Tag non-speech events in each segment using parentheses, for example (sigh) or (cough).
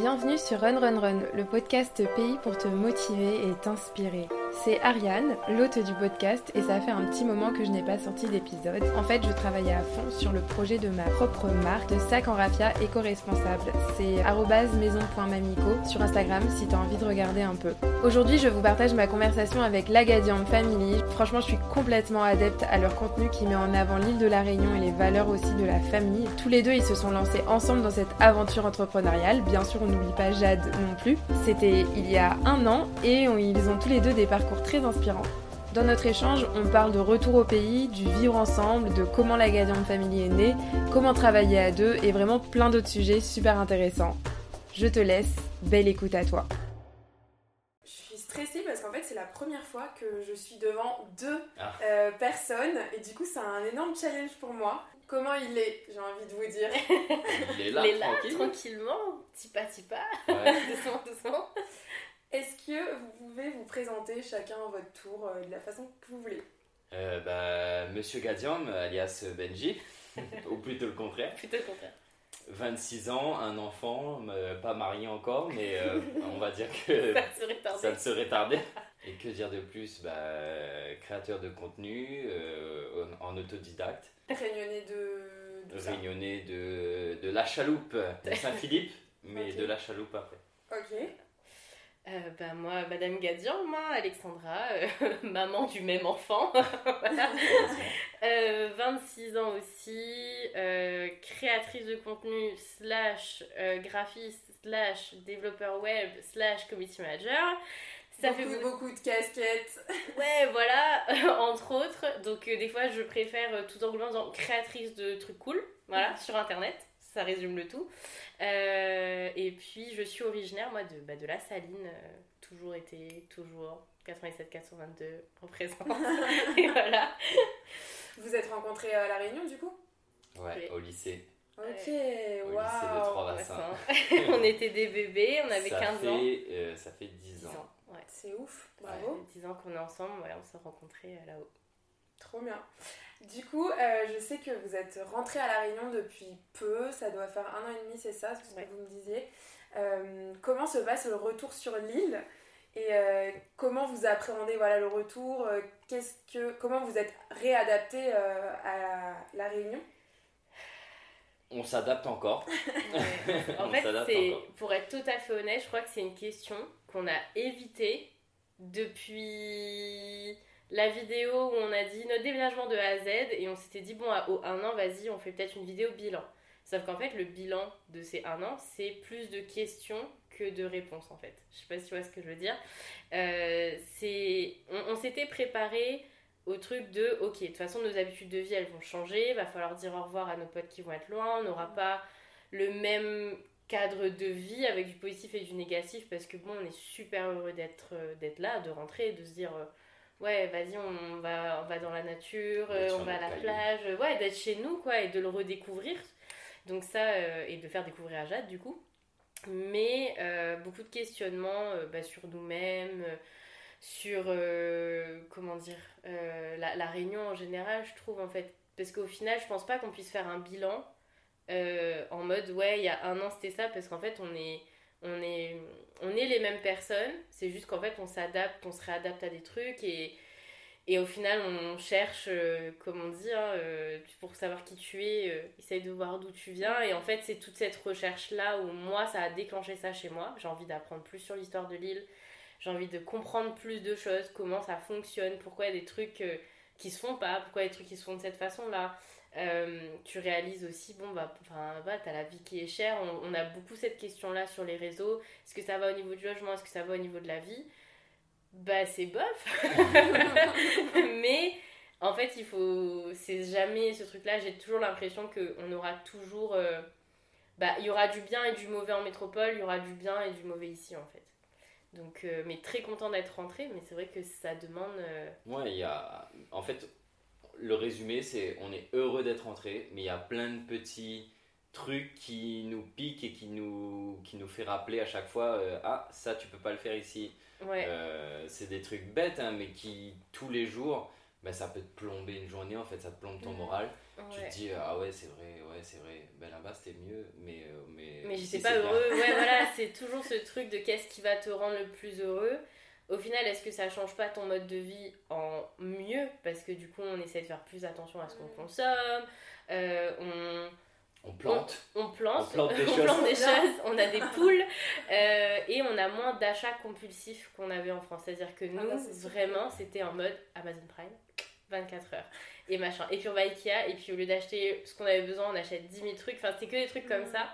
Bienvenue sur Run Run Run, le podcast pays pour te motiver et t'inspirer. C'est Ariane, l'hôte du podcast, et ça fait un petit moment que je n'ai pas sorti d'épisode. En fait, je travaillais à fond sur le projet de ma propre marque de sac en raffia éco-responsable. C'est maison.mamico sur Instagram si tu as envie de regarder un peu. Aujourd'hui, je vous partage ma conversation avec l'Agadian Family. Franchement, je suis complètement adepte à leur contenu qui met en avant l'île de la Réunion et les valeurs aussi de la famille. Tous les deux, ils se sont lancés ensemble dans cette aventure entrepreneuriale. Bien sûr, on n'oublie pas Jade non plus. C'était il y a un an et ils ont tous les deux des parcours très inspirant. Dans notre échange, on parle de retour au pays, du vivre ensemble, de comment la Gadian Family est née, comment travailler à deux et vraiment plein d'autres sujets super intéressants. Je te laisse, belle écoute à toi. Je suis stressée parce qu'en fait c'est la première fois que je suis devant deux ah. euh, personnes et du coup c'est un énorme challenge pour moi. Comment il est, j'ai envie de vous dire. (laughs) Il est là, tranquillement, petit pas, petit pas, (laughs) doucement, doucement. Est-ce que vous pouvez vous présenter chacun à votre tour euh, de la façon que vous voulez? Euh, bah, Monsieur Gadiam, alias Benji, (laughs) ou plutôt le contraire. Plutôt le contraire. 26 ans, un enfant, pas marié encore, mais euh, (laughs) on va dire que ça ne serait tardé. Et que dire de plus? Bah, Créateur de contenu, en, autodidacte. Réunionnais de... de Réunionnais de, de La Chaloupe, de Saint-Philippe, mais de La Chaloupe après. Ok. Euh, bah, moi, Madame Gadian, moi, Alexandra, euh, (laughs) maman du même enfant. (laughs) 26 euh, ans aussi, créatrice de contenu, slash graphiste, slash développeur web, slash community manager. Ça beaucoup, fait beaucoup de casquettes. (laughs) Ouais, voilà, entre autres. Donc, des fois, je préfère tout en disant créatrice de trucs cool, voilà, sur internet ça résume le tout. Euh, et puis, je suis originaire, moi, de, bah, de la Saline, euh, toujours été, toujours 87-422 représente. (laughs) et voilà. Vous êtes rencontrés à La Réunion, du coup? Ouais, au lycée. Ok, waouh! Au lycée de Trois-Bassins. on était des bébés, on avait ça 15 fait, ans. Euh, ça fait 10 ans. Ouais. C'est ouf, bravo. 10 ans qu'on est ensemble, ouais, on s'est rencontrés là-haut. Trop bien. Du coup, euh, je sais que vous êtes rentré à La Réunion depuis peu, ça doit faire un an et demi, c'est ça, ce que vous me disiez. Euh, comment se passe le retour sur l'île et euh, comment vous appréhendez voilà, le retour qu'est-ce que, Comment vous êtes réadapté à La Réunion? On s'adapte encore. en (laughs) fait, c'est, pour être tout à fait honnête, je crois que c'est une question qu'on a évitée depuis la vidéo où on a dit notre déménagement de A à Z et on s'était dit, bon, au un an, vas-y, on fait peut-être une vidéo bilan. Sauf qu'en fait, le bilan de ces un an, c'est plus de questions que de réponses, en fait. Je sais pas si tu vois ce que je veux dire. Euh, c'est... On, s'était préparé au truc de, ok, de toute façon, nos habitudes de vie, elles vont changer, va falloir dire au revoir à nos potes qui vont être loin, on n'aura pas le même cadre de vie avec du positif et du négatif parce que bon on est super heureux d'être d'être là de rentrer de se dire euh, ouais, vas-y, on va, on va dans la nature, euh, on va à la plage, euh, ouais, d'être chez nous, quoi, et de le redécouvrir. Donc ça, euh, et de faire découvrir à Jade, du coup. Mais beaucoup de questionnements bah, sur nous-mêmes, sur, comment dire, la, la, réunion en général, je trouve, en fait. Parce qu'au final, je pense pas qu'on puisse faire un bilan en mode, ouais, il y a un an, c'était ça, parce qu'en fait, on est on est, on est les mêmes personnes, c'est juste qu'en fait on s'adapte, on se réadapte à des trucs et, et au final on cherche, euh, comme on dit, hein, euh, pour savoir qui tu es, euh, essaye de voir d'où tu viens. Et en fait c'est toute cette recherche-là où moi ça a déclenché ça chez moi, j'ai envie d'apprendre plus sur l'histoire de l'île, j'ai envie de comprendre plus de choses, comment ça fonctionne, pourquoi il y a des trucs qui se font pas, pourquoi il y a des trucs qui se font de cette façon-là. Euh, tu réalises aussi, bon, bah, enfin, bah, t'as la vie qui est chère. On, a beaucoup cette question-là sur les réseaux. Est-ce que ça va au niveau du logement? Est-ce que ça va au niveau de la vie? Bah, c'est bof. (laughs) Mais en fait, il faut. C'est jamais ce truc-là. J'ai toujours l'impression qu'on aura toujours. Euh, bah, il y aura du bien et du mauvais en métropole, il y aura du bien et du mauvais ici, en fait. Donc, euh, mais très content d'être rentré, mais c'est vrai que ça demande. Ouais, il y a. En fait, le résumé, c'est on est heureux d'être rentré, mais il y a plein de petits trucs qui nous piquent et qui nous, qui nous fait rappeler à chaque fois euh, Ah, ça, tu peux pas le faire ici. Euh, c'est des trucs bêtes, hein, mais qui, tous les jours, bah, ça peut te plomber une journée en fait, ça te plombe ton moral. Tu te dis, ah ouais, c'est vrai, ouais, c'est vrai, ben là-bas c'était mieux, mais. Euh, mais mais j'étais pas heureux, ouais, voilà, (laughs) c'est toujours ce truc de qu'est-ce qui va te rendre le plus heureux. Au final, est-ce que ça change pas ton mode de vie en mieux Parce que du coup, on essaie de faire plus attention à ce qu'on consomme, euh, on on plante. On, plante. On plante (laughs) des, choses. on a des poules. Euh, et on a moins d'achats compulsifs qu'on avait en France. C'est-à-dire que ah nous, bah, vraiment, c'était en mode Amazon Prime, 24 heures. Et machin. Et puis on va Ikea. Et puis au lieu d'acheter ce qu'on avait besoin, on achète 10 000 trucs. Enfin, c'était que des trucs comme mm. ça.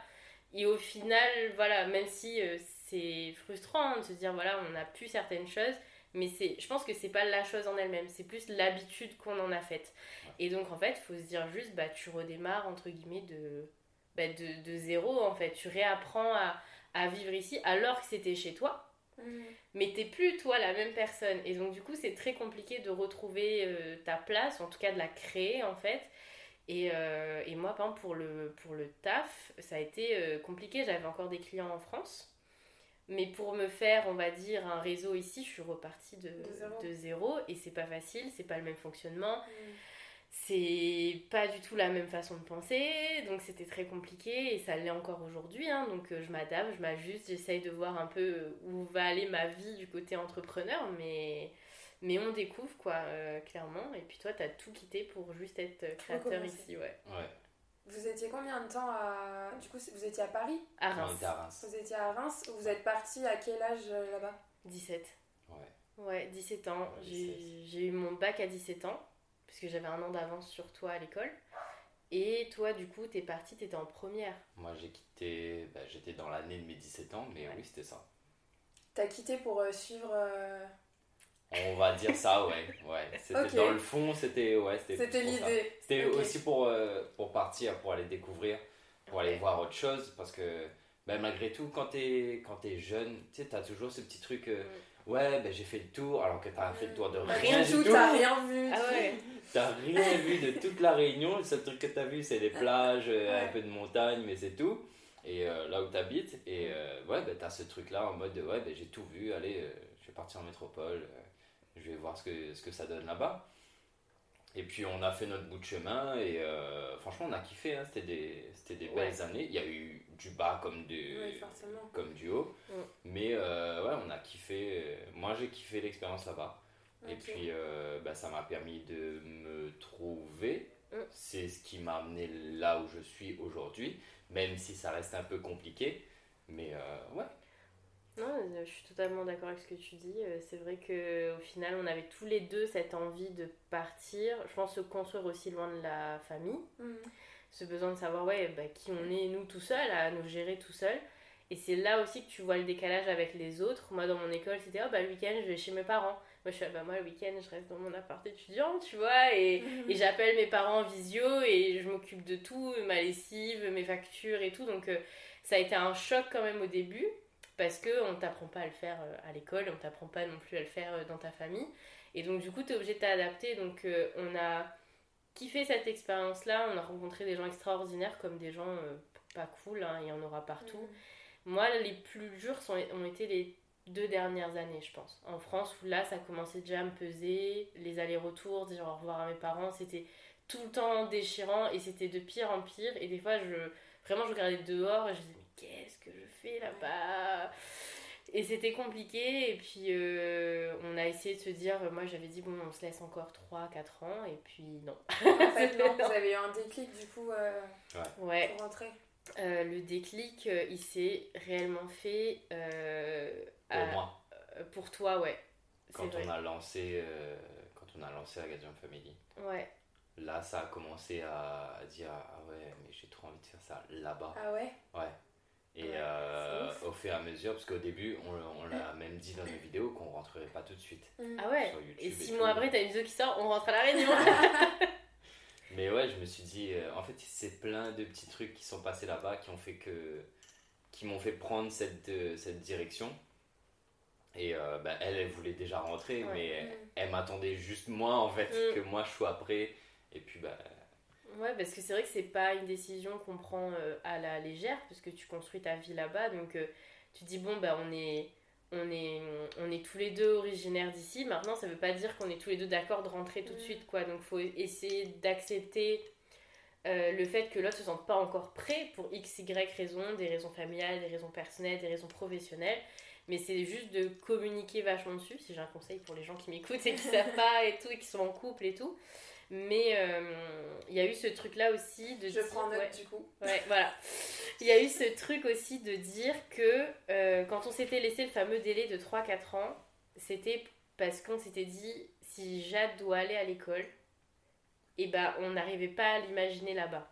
Et au final, voilà, même si euh, c'est frustrant hein, de se dire, voilà, on n'a plus certaines choses. Mais c'est, je pense que c'est pas la chose en elle-même, c'est plus l'habitude qu'on en a faite. Et donc en fait, il faut se dire juste, bah tu redémarres entre guillemets de, bah, de, de, zéro en fait. Tu réapprends à, à vivre ici alors que c'était chez toi. Mmh. Mais t'es plus toi la même personne. Et donc du coup, c'est très compliqué de retrouver euh, ta place, en tout cas de la créer en fait. Et, euh, et moi, par exemple, pour le, pour le taf, ça a été euh, compliqué. J'avais encore des clients en France. Mais pour me faire, on va dire, un réseau ici, je suis repartie de, de, zéro. Et c'est pas facile, c'est pas le même fonctionnement. Mmh c'est pas du tout la même façon de penser, donc c'était très compliqué et ça l'est encore aujourd'hui. Hein, donc euh, je m'adapte, je m'ajuste, j'essaye de voir un peu où va aller ma vie du côté entrepreneur, mais, mais on découvre quoi, euh, clairement. Et puis toi, t'as tout quitté pour juste être créateur ici, ouais. ouais. Vous étiez combien de temps à. Du coup, vous étiez à Paris? À Reims. Vous étiez à Reims. Vous êtes parti à quel âge euh, là-bas? 17. Ouais. Ouais, 17 ans. J'ai eu mon bac à 17 ans parce que j'avais un an d'avance sur toi à l'école. Et toi, du coup, t'es parti, t'étais en première. Moi, j'ai quitté, bah, j'étais dans l'année de mes 17 ans, mais oui, c'était ça. T'as quitté pour euh, suivre. Euh, On va dire ça, ouais. ouais. C'était dans le fond, c'était ouais, c'était l'idée. C'était aussi pour, euh, pour partir, pour aller découvrir, pour aller voir autre chose, parce que bah, malgré tout, quand t'es jeune, tu sais, t'as toujours ce petit truc. Mm ouais, ben j'ai fait le tour, alors que t'as fait le tour de rien, du tout. T'as rien vu. Ah ouais. (laughs) T'as rien vu de toute la Réunion. Le seul truc que t'as vu, c'est les (laughs) plages, euh, un peu de montagne, mais c'est tout. Et euh, là où t'habites, et euh, ouais, ben t'as ce truc-là en mode de, ouais, ben j'ai tout vu, allez, je vais partir en métropole, je vais voir ce que, ce que ça donne là-bas. Et puis on a fait notre bout de chemin et euh, franchement on a kiffé, hein. c'était des, des belles années. Il y a eu du bas comme du, comme du haut, mais euh, ouais on a kiffé, moi j'ai kiffé l'expérience là-bas. Et puis euh, bah, ça m'a permis de me trouver, c'est ce qui m'a amené là où je suis aujourd'hui, même si ça reste un peu compliqué, mais ouais non, je suis totalement d'accord avec ce que tu dis. Euh, c'est vrai qu'au final, on avait tous les deux cette envie de partir. Je pense se construire aussi loin de la famille. Mhm. Ce besoin de savoir ouais, bah, qui on est, nous, tout seuls, à nous gérer tout seuls. Et c'est là aussi que tu vois le décalage avec les autres. Moi, dans mon école, c'était oh, bah, le week-end, je vais chez mes parents. Moi, je suis bah, moi, le week-end, je reste dans mon appart étudiant, tu vois. Et, (laughs) et j'appelle mes parents en visio et je m'occupe de tout, ma lessive, mes factures et tout. Donc, euh, ça a été un choc quand même au début parce qu'on ne t'apprend pas à le faire euh, à l'école, on ne t'apprend pas non plus à le faire euh, dans ta famille. Et donc du coup, tu es obligé de t'adapter. Donc euh, on a kiffé cette expérience-là, on a rencontré des gens extraordinaires comme des gens pas cool, hein, il y en aura partout. Mm. Moi, les plus durs sont, ont été les deux dernières années, je pense. En France, où là, ça commençait déjà à me peser, les allers-retours, dire au revoir à mes parents, c'était tout le temps déchirant et c'était de pire en pire. Et des fois, je, vraiment, je regardais dehors et je disais, qu'est-ce que je fais là-bas et c'était compliqué, et puis euh, on a essayé de se dire, moi j'avais dit, bon, on se laisse encore 3-4 ans, et puis non. (laughs) En fait, (laughs) non, vous avez eu un déclic du coup euh, ouais. pour rentrer euh, Le déclic, il s'est réellement fait. pour moi. pour toi, ouais. Quand on, a lancé, quand on a lancé Agadium Family. Ouais. Là, ça a commencé à, dire, ah ouais, mais j'ai trop envie de faire ça là-bas. Ah ouais? Ouais. Et euh, au fur et à mesure, parce qu'au début, on, on l'a même dit dans nos vidéos qu'on rentrerait pas tout de suite. Mm. Ah ouais Et six mois après, t'as une vidéo qui sort, on rentre à la Réunion (laughs) Mais ouais, je me suis dit, euh, en fait, c'est plein de petits trucs qui sont passés là-bas qui ont fait que. qui m'ont fait prendre cette, euh, cette direction. Et bah, elle, elle voulait déjà rentrer, mais mm. elle, m'attendait juste moi, en fait, mm. que moi je sois prêt. Et puis, bah Ouais, parce que c'est vrai que c'est pas une décision qu'on prend euh, à la légère, parce que tu construis ta vie là-bas, donc euh, tu dis bon, bah on est, on est, on est tous les deux originaires d'ici. Maintenant, ça veut pas dire qu'on est tous les deux d'accord de rentrer tout de mm. suite, quoi. Donc, faut essayer d'accepter euh, le fait que l'autre se sente pas encore prêt pour x, y raisons, des raisons familiales, des raisons personnelles, des raisons professionnelles. Mais c'est juste de communiquer vachement dessus, si j'ai un conseil pour les gens qui m'écoutent et qui savent pas et tout, et qui sont en couple et tout. Mais euh, il y a eu ce truc-là aussi de Je prends note du coup. Ouais, voilà. Il y a eu ce truc aussi de dire que euh, quand on s'était laissé le fameux délai de 3-4 ans, c'était parce qu'on s'était dit si Jade doit aller à l'école, et eh ben on n'arrivait pas à l'imaginer là-bas.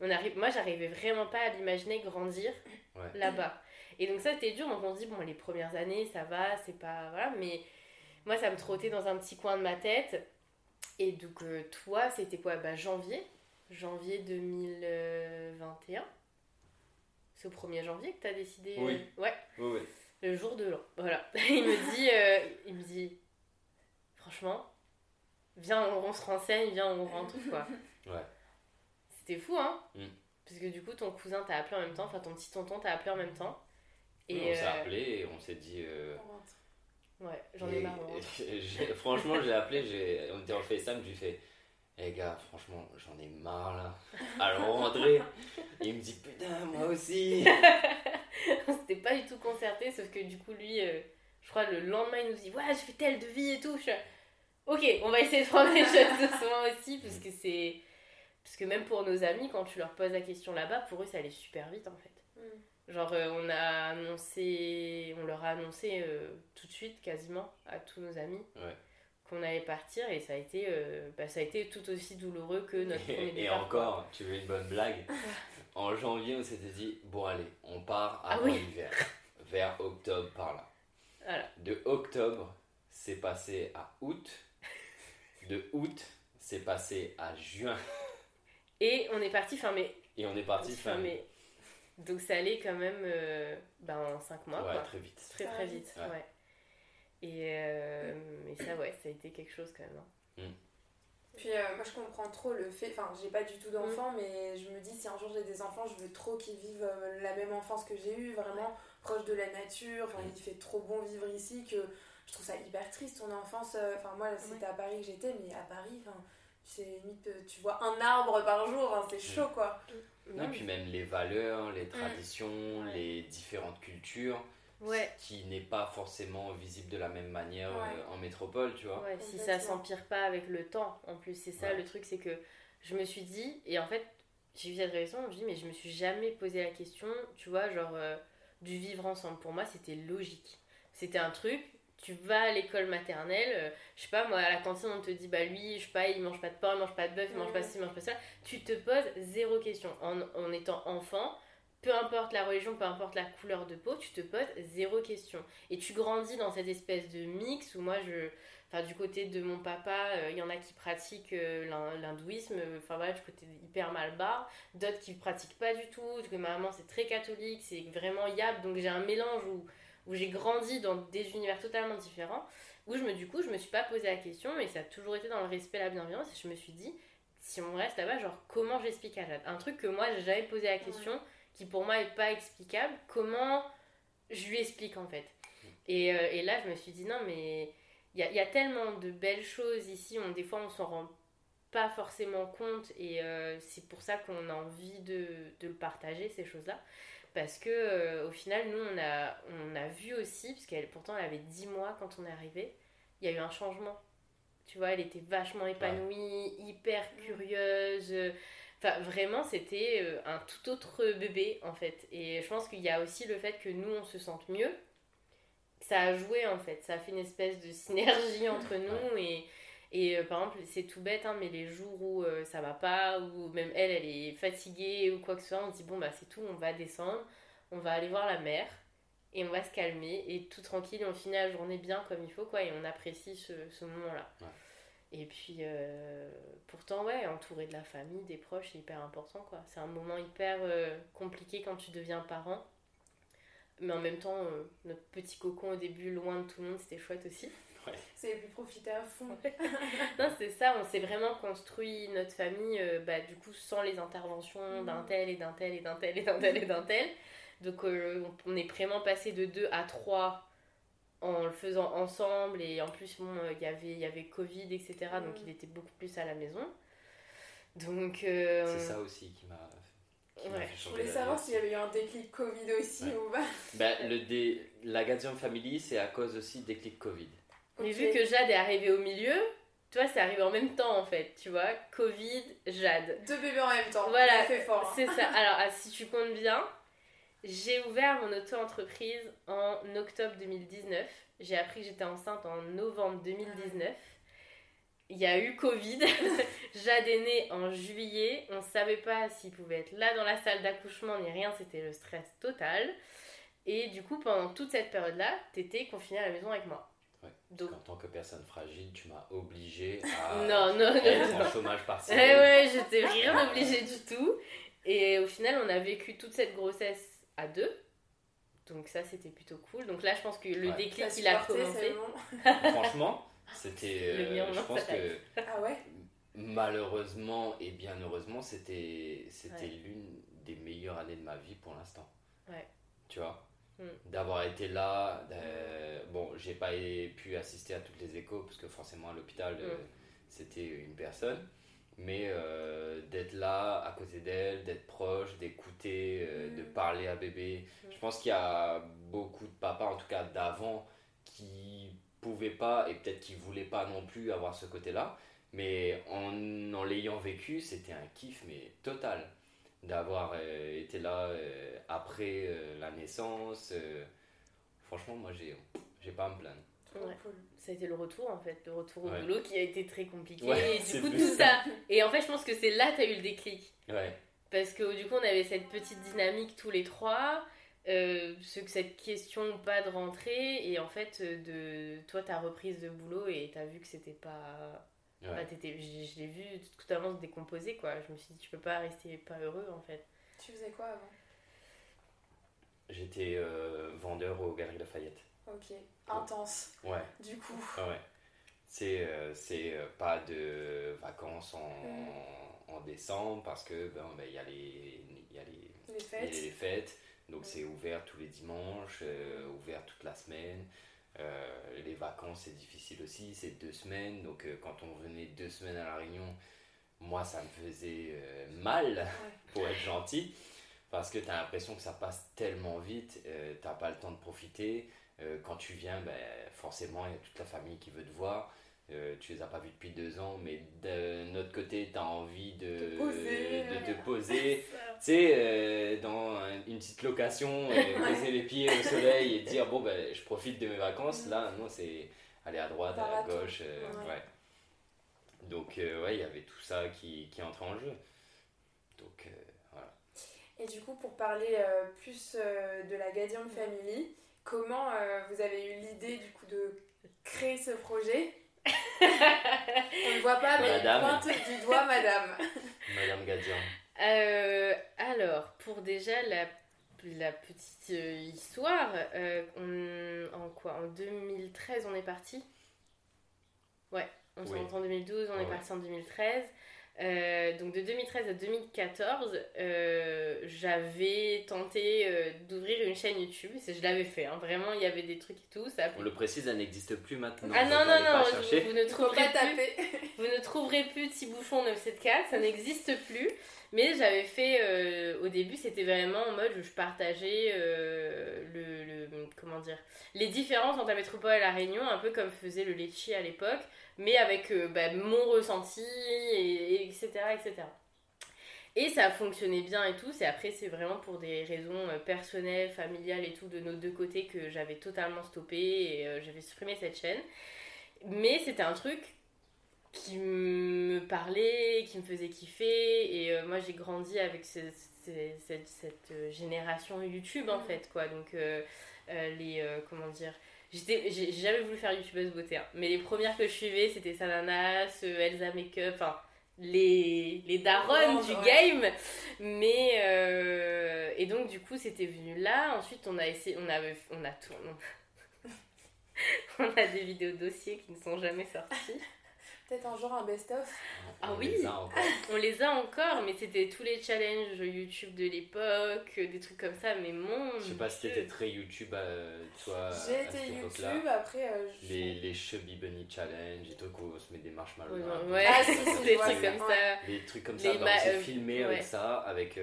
On arrive, moi j'arrivais vraiment pas à l'imaginer grandir là-bas. Et donc ça c'était dur, donc on se dit bon les premières années ça va, c'est pas voilà, mais moi ça me trottait dans un petit coin de ma tête. Et donc euh, toi c'était quoi? Bah janvier, janvier 2021. C'est au 1er janvier que tu as décidé Oui. Euh, ouais. Oui, oui. Le jour de l'an. Voilà. (laughs) il me dit euh, il me dit franchement viens, on, se renseigne, viens, on rentre, quoi. (laughs) Ouais. C'était fou, hein mm. Parce que du coup, ton cousin t'a appelé en même temps, enfin ton petit tonton t'a appelé en même temps. Et on s'est appelé et on s'est dit. Euh, ouais, j'en ai marre. (laughs) franchement, j'ai appelé, on était en FaceTime, je lui fais. Eh gars, franchement, j'en ai marre là. Alors rentrer. il me dit putain, moi aussi. (laughs) on s'était pas du tout concerté, sauf que du coup, lui, euh, je crois le lendemain, il nous dit Ouais, je fais tel devis et tout. Je ok, on va essayer de prendre les choses (laughs) doucement aussi, parce que c'est. Parce que même pour nos amis, quand tu leur poses la question là-bas, pour eux, ça allait super vite en fait. Mm. Genre, euh, on a annoncé. On leur a annoncé euh, tout de suite, quasiment, à tous nos amis. Qu'on allait partir et ça a été, euh, bah, ça a été tout aussi douloureux que notre premier Et, et encore, tu veux une bonne blague (laughs) En janvier, on s'était dit bon, allez, on part ah avant l'hiver, vers octobre par là. Voilà. De octobre, c'est passé à août de août, c'est passé à juin. Et on est parti fin mai. Et on est parti fin, mai. Donc ça allait quand même euh, ben, en 5 mois. Ouais, très vite. Très très vite, ouais. Et euh, mais ça, ouais, ça a été quelque chose quand même. Hein. Mm. Puis euh, moi je comprends trop le fait, enfin j'ai pas du tout d'enfants, mm. mais je me dis si un jour j'ai des enfants, je veux trop qu'ils vivent la même enfance que j'ai eue, vraiment proche de la nature. Enfin, mm. il fait trop bon vivre ici que je trouve ça hyper triste ton enfance. Enfin, moi, c'était à Paris que j'étais, mais à Paris, c'est limite, euh, tu vois un arbre par jour, c'est chaud quoi. et puis même les valeurs, les traditions, les différentes cultures. Ouais. qui n'est pas forcément visible de la même manière euh, en métropole, tu vois. Ouais, si ça s'empire pas avec le temps, en plus, c'est ça le truc, c'est que je me suis dit, et en fait, j'ai eu cette réflexion, je me suis dit, mais je me suis jamais posé la question, tu vois, genre, du vivre ensemble. Pour moi, c'était logique. C'était un truc, tu vas à l'école maternelle, euh, je sais pas, moi à la cantine on te dit bah lui, je sais pas, il mange pas de pain, il mange pas de bœuf, il mange pas ci, il mange pas ça. Tu te poses zéro question. En, en, étant enfant, peu importe la religion, peu importe la couleur de peau, tu te poses zéro question. Et tu grandis dans cette espèce de mix où moi je. Enfin, du côté de mon papa, euh, il y en a qui pratiquent euh, l'hindouisme, enfin voilà, du côté hyper malbar, d'autres qui pratiquent pas du tout, que ma maman c'est très catholique, c'est vraiment yab, donc j'ai un mélange où où j'ai grandi dans des univers totalement différents, où je me, du coup, je me suis pas posé la question, mais ça a toujours été dans le respect, la bienveillance, et je me suis dit, si on reste là-bas, genre, comment j'explique à Jade? Un truc que moi, j'avais posé la question, qui pour moi est pas explicable, comment je lui explique en fait? Et, euh, et, là, je me suis dit, non, mais il y a, y a, tellement de belles choses ici, on, des fois, on s'en rend pas forcément compte, et euh, c'est pour ça qu'on a envie de, de le partager, ces choses-là parce que euh, au final nous on a on a vu aussi parce qu'elle pourtant elle avait 10 mois quand on est arrivé il y a eu un changement. Tu vois elle était vachement épanouie hyper curieuse enfin vraiment c'était euh, un tout autre bébé en fait. Et je pense qu'il y a aussi le fait que nous on se sente mieux. Ça a joué en fait. Ça a fait une espèce de synergie entre nous et et euh, par exemple, c'est tout bête, hein, mais les jours où euh, ça va pas, ou même elle, elle est fatiguée ou quoi que ce soit, on se dit bon, bah c'est tout, on va descendre, on va aller voir la mer, et on va se calmer, et tout tranquille, on finit la journée bien comme il faut, quoi, et on apprécie ce, ce moment-là. Et puis, euh, pourtant, ouais, entouré de la famille, des proches, c'est hyper important, quoi. C'est un moment hyper compliqué quand tu deviens parent. Mais en même temps, notre petit cocon au début, loin de tout le monde, c'était chouette aussi. C'est plus profiter à fond. (laughs) non, c'est ça, on s'est vraiment construit notre famille, euh, bah, du coup, sans les interventions d'un mhm. tel et d'un tel et d'un tel et d'un tel et d'un tel. Donc, euh, on est vraiment passé de 2 à 3 en le faisant ensemble et en plus bon il y avait il y avait Covid etc donc il était beaucoup plus à la maison donc c'est ça aussi qui m'a Ouais. Je voulais savoir s'il y avait eu un déclic Covid aussi ou pas. Bah, le dé... La Gadium Family, c'est à cause aussi du déclic Covid. Mais vu que Jade est arrivée au milieu, tu vois, c'est arrivé en même temps en fait, tu vois. Covid, Jade. Deux bébés en même temps. Voilà, fait fort. Hein. C'est ça. (laughs) Alors, ah, si tu comptes bien, j'ai ouvert mon auto-entreprise en octobre 2019. J'ai appris que j'étais enceinte en novembre 2019 il y a eu Covid. (laughs) Jade est née en juillet. On ne savait pas s'il pouvait être là dans la salle d'accouchement ni rien. C'était le stress total. Et du coup, pendant toute cette période-là, tu étais confinée à la maison avec moi. Ouais. Donc... En tant que personne fragile, tu m'as obligée à (laughs) non, non, être en chômage partiel. Ouais, ouais, j'étais rien obligée du tout. Et au final, on a vécu toute cette grossesse à deux. Donc ça, c'était plutôt cool. Donc là, je pense que le déclic, il a commencé. (laughs) Franchement, c'était. Euh, je pense que. Ah ouais? Malheureusement et bien heureusement, c'était c'était l'une des meilleures années de ma vie pour l'instant. Ouais. Tu vois? D'avoir été là. bon, j'ai pas pu assister à toutes les échos parce que forcément à l'hôpital, euh, hmm. c'était une personne. Mais euh, d'être là à côté d'elle, d'être proche, d'écouter, de hmm. parler à bébé. Je pense qu'il y a beaucoup de papas, en tout cas d'avant, qui pouvait pas et peut-être qu'il voulait pas non plus avoir ce côté-là. Mais en, en l'ayant vécu, c'était un kiff, mais total. D'avoir euh, été là euh, après euh, la naissance. franchement, moi, j'ai, j'ai pas à me plaindre. Ça a été le retour en fait, le retour au boulot qui a été très compliqué. et du coup, tout ça. Et en fait, je pense que c'est là que tu as eu le déclic. Ouais. Parce que du coup, on avait cette petite dynamique tous les trois. Euh, ce que cette question pas de rentrer et en fait de toi ta reprise de boulot et t'as vu que c'était pas je, l'ai vu totalement se décomposer quoi. Je me suis dit tu peux pas rester pas heureux en fait. Tu faisais quoi avant? J'étais euh, vendeur au Galeries Lafayette. Ok. Intense. Ouais. Du coup. Ouais. C'est euh, c'est pas de vacances en, mm. en décembre parce que ben il y a les y a les, les fêtes, les fêtes. Donc c'est ouvert tous les dimanches, euh, ouvert toute la semaine. Euh, les vacances c'est difficile aussi, c'est deux semaines. Donc euh, quand on venait deux semaines à la Réunion, moi ça me faisait mal (laughs) pour être gentil. Parce que tu as l'impression que ça passe tellement vite, tu n'as pas le temps de profiter. quand tu viens, ben, forcément il y a toute la famille qui veut te voir. Euh, tu les as pas vus depuis deux ans, mais de notre côté, tu as envie de, de, te poser. (laughs) tu sais, euh, dans une petite location, euh, poser les pieds au soleil et dire bon, ben, je profite de mes vacances. Là, non, c'est aller à droite, à gauche. ouais. Donc, ouais, il y avait tout ça qui, qui entrait en jeu. Donc, voilà. Et du coup, pour parler plus de la Gadium Family, comment vous avez eu l'idée du coup de créer ce projet? On ne voit pas, mais pointe du doigt, madame. Madame Gadian. Euh, alors, pour déjà la, la petite euh, histoire, euh, en quoi En 2013, on est parti? Ouais, on s'est rencontrés en 2012, on est parti en 2013. Euh, donc de 2013 à 2014, euh, j'avais tenté euh, d'ouvrir une chaîne YouTube. Je l'avais fait, hein. vraiment, il y avait des trucs et tout. Ça On le précise, elle n'existe plus maintenant. Ah non, non, non, (laughs) vous, ne trouverez plus, vous ne trouverez plus Petit Bouchon 974, ça n'existe plus. Mais j'avais fait, au début, c'était vraiment en mode où je partageais le, le, comment dire, les différences entre la métropole et la Réunion, un peu comme faisait le Lecce à l'époque mais avec euh, bah, mon ressenti, et, etc., etc. Et ça a fonctionné bien et tout. C'est après, c'est vraiment pour des raisons euh, personnelles, familiales et tout de nos deux côtés que j'avais totalement stoppé et euh, j'avais supprimé cette chaîne. Mais c'était un truc qui me parlait, qui me faisait kiffer. Et moi, j'ai grandi avec cette, génération YouTube en fait, quoi. Donc, les. comment dire j'ai jamais voulu faire youtubeuse beauté, hein. mais les premières que je suivais, c'était Sananas, euh, Elsa Makeup, enfin les, les darons du game. Mais euh, et donc du coup c'était venu là. Ensuite on a essayé, on avait, on a tout, (laughs) on, a des vidéos dossiers qui ne sont jamais sorties. Peut-être un jour un best-of. Ah oui, (laughs) on les a encore, mais c'était tous les challenges YouTube de l'époque, des trucs comme ça, mais mon. Je sais pas si t'étais très YouTube, euh, toi. J'ai été YouTube, après. Euh, les, les Chubby Bunny Challenge, les trucs où on se met des marshmallows. Ouais, ouais. Ah, (laughs) des trucs comme ça. Des trucs comme ça, bah, on s'est euh, filmé avec ça, avec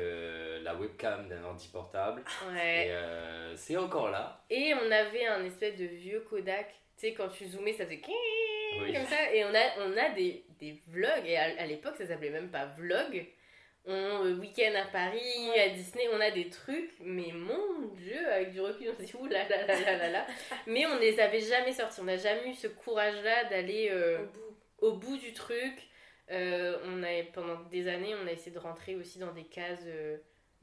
la webcam d'un ordi portable. Ouais. Et c'est encore là. Et on avait un espèce de vieux Kodak, tu sais, quand tu zoomais, ça faisait comme ça. Et on a, on a des, des vlogs, et à, l'époque ça s'appelait même pas vlog. On, euh, week-end à Paris, à Disney, on a des trucs, mais mon dieu, avec du recul, on se dit ouh là là là là là là. (laughs) mais on les avait jamais sortis, on n'a jamais eu ce courage-là d'aller euh, au, bout. du truc. Euh, on a, pendant des années, on a essayé de rentrer aussi dans des cases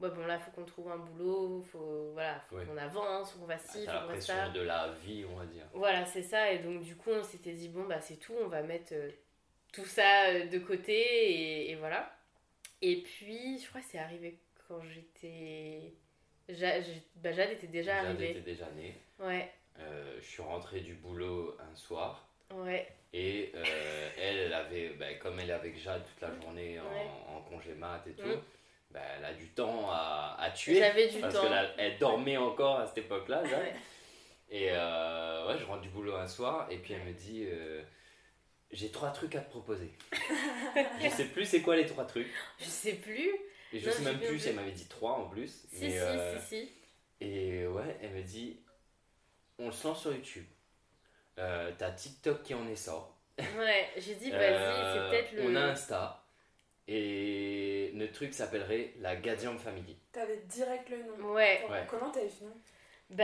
ouais, bon là faut qu'on trouve un boulot, faut voilà, faut qu'on avance, qu'on fasse ci, faut qu'on fasse ça. de la vie, on va dire. Voilà, c'est ça et donc du coup on s'était dit bon bah c'est tout, on va mettre euh, tout ça euh, de côté et, voilà. Et puis je crois que c'est arrivé quand j'étais Jade, bah, Jade était déjà Jade arrivée. était déjà née. Ouais. Euh, je suis rentrée du boulot un soir. Ouais. Et elle, elle avait, bah, comme elle est avec Jade toute la journée en, congé mat et tout, mm. Bah, elle a du temps à, à tuer. J'avais du parce temps. Parce qu'elle dormait encore à cette époque-là. Et euh, ouais, je rentre du boulot un soir et puis elle me dit euh, J'ai trois trucs à te proposer. (laughs) je sais plus c'est quoi les trois trucs. Je sais plus. Et je sais même plus si elle m'avait dit trois en plus. Si, si, euh, si, si. Et ouais, elle me dit On se lance sur YouTube. T'as TikTok qui en est sort. Ouais, j'ai dit Vas-y, c'est peut-être le. On a Insta. Et notre truc s'appellerait la Gadium Family. T'avais direct le nom. Ouais. Comment t'avais fini bah,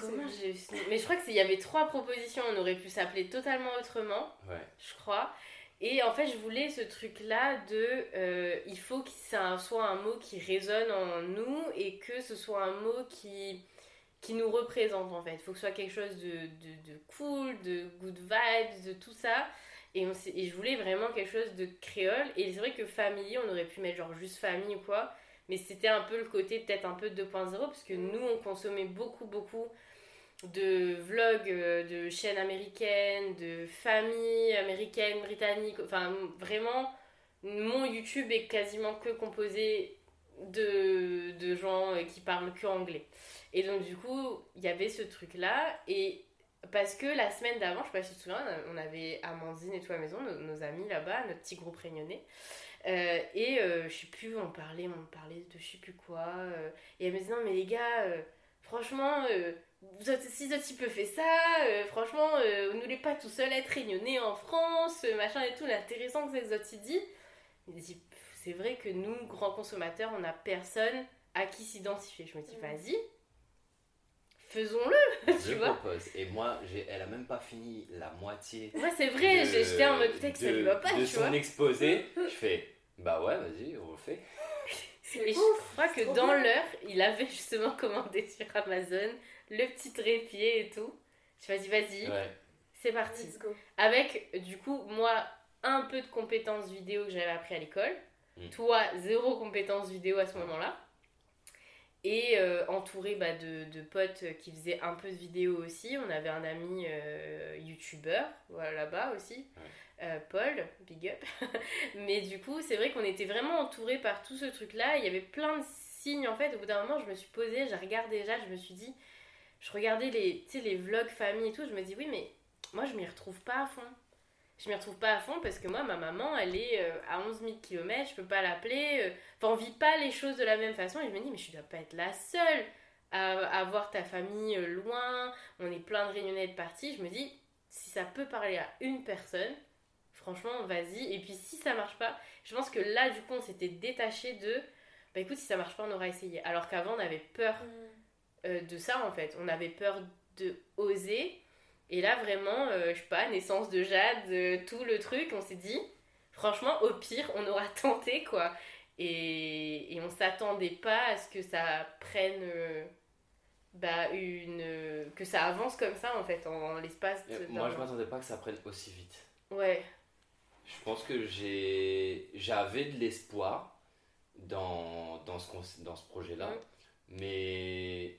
comment j'ai Mais je crois qu'il y avait trois propositions. On aurait pu s'appeler totalement autrement. Ouais. Je crois. Et en fait, je voulais ce truc-là de. Euh, il faut que ça soit un mot qui résonne en nous et que ce soit un mot qui, qui nous représente en fait. Il faut que ce soit quelque chose de, de, de cool, de good vibes, de tout ça. Et, je voulais vraiment quelque chose de créole. Et c'est vrai que famille, on aurait pu mettre genre juste famille ou quoi. Mais c'était un peu le côté peut-être un peu 2.0 parce que nous, on consommait beaucoup, beaucoup de vlogs euh, de chaînes américaines, de familles américaines, britanniques. Enfin, vraiment, mon YouTube est quasiment que composé de, de gens euh, qui parlent que anglais. Et donc, du coup, il y avait ce truc-là. Et parce que la semaine d'avant, je sais pas si tu te souviens, on avait Amandine et tout à la maison, nos, amis là-bas, notre petit groupe réunionnais. Euh, et euh, je sais plus, on parlait, on parlait de je sais plus quoi. Euh, et elle me disait, non mais les gars, franchement, si Zoti peut fait ça, franchement, on ne pas tout seul être réunionnais en France, machin et tout, l'intéressant que Zoti dit. Il dit, c'est vrai que nous, grands consommateurs, on n'a personne à qui s'identifier. Je me dis, vas-y, faisons-le (laughs) tu vois. propose. et moi elle a même pas fini la moitié ouais c'est vrai j'étais en mode peut que ça lui va pas de son exposé. (laughs) Je fais bah ouais vas-y on le fait. Et je crois que dans l'heure il avait justement (laughs) commandé sur Amazon le petit trépied et tout. Je dit vas-y c'est parti. Avec du coup moi un peu de compétences vidéo que j'avais appris à l'école. Mm. toi zéro compétences vidéo à ce moment là et euh, entouré bah, de, de, potes qui faisaient un peu de vidéos aussi. On avait un ami euh, youtubeur là-bas aussi, euh, Paul, big up. (laughs) Mais du coup, c'est vrai qu'on était vraiment entouré par tout ce truc-là. Il y avait plein de signes en fait. Au bout d'un moment, je me suis posée, j'ai regardé déjà, je me suis dit, je regardais les, les vlogs famille et tout, je me dis, oui, mais moi, je m'y retrouve pas à fond je m'y retrouve pas à fond parce que moi, ma maman, elle est euh, à 11 000 km, je peux pas l'appeler. Euh, enfin, on vit pas les choses de la même façon. Et je me dis, mais je dois pas être la seule à, avoir ta famille euh, loin. On est plein de réunionnais de parties. Je me dis, si ça peut parler à une personne, franchement, vas-y. Et puis, si ça marche pas, je pense que là, du coup, on s'était détaché de, bah écoute, si ça marche pas, on aura essayé. Alors qu'avant, on avait peur mm. de ça, en fait. On avait peur de oser et là, vraiment, euh, je sais pas, naissance de Jade, euh, tout le truc, on s'est dit, franchement, au pire, on aura (laughs) tenté, quoi. Et, et on s'attendait pas à ce que ça prenne. Euh, bah, une. que ça avance comme ça, en fait, en, l'espace. Moi, je m'attendais pas que ça prenne aussi vite. Ouais. Je pense que j'ai j'avais de l'espoir dans, dans, ce, dans ce projet-là. Mais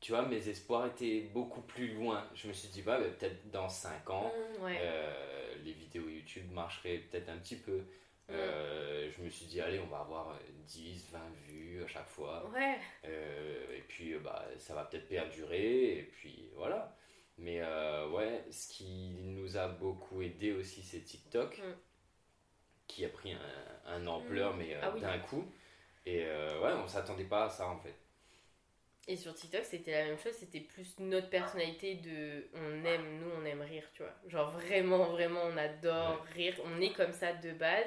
tu vois, mes espoirs étaient beaucoup plus loin. Je me suis dit, bah, peut-être dans 5 ans, mmh, euh, les vidéos YouTube marcheraient peut-être un petit peu. Mmh. Euh, je me suis dit, allez, on va avoir 10, 20 vues à chaque fois. Ouais. et puis, bah, ça va peut-être perdurer. Et puis, voilà. Mais ouais, ce qui nous a beaucoup aidé aussi, c'est TikTok, mmh. qui a pris un, un ampleur, mais ah d'un coup. Et ouais, on s'attendait pas à ça en fait. Et sur TikTok, c'était la même chose, c'était plus notre personnalité de on aime, nous on aime rire, tu vois. Genre vraiment, vraiment, on adore rire, on est comme ça de base.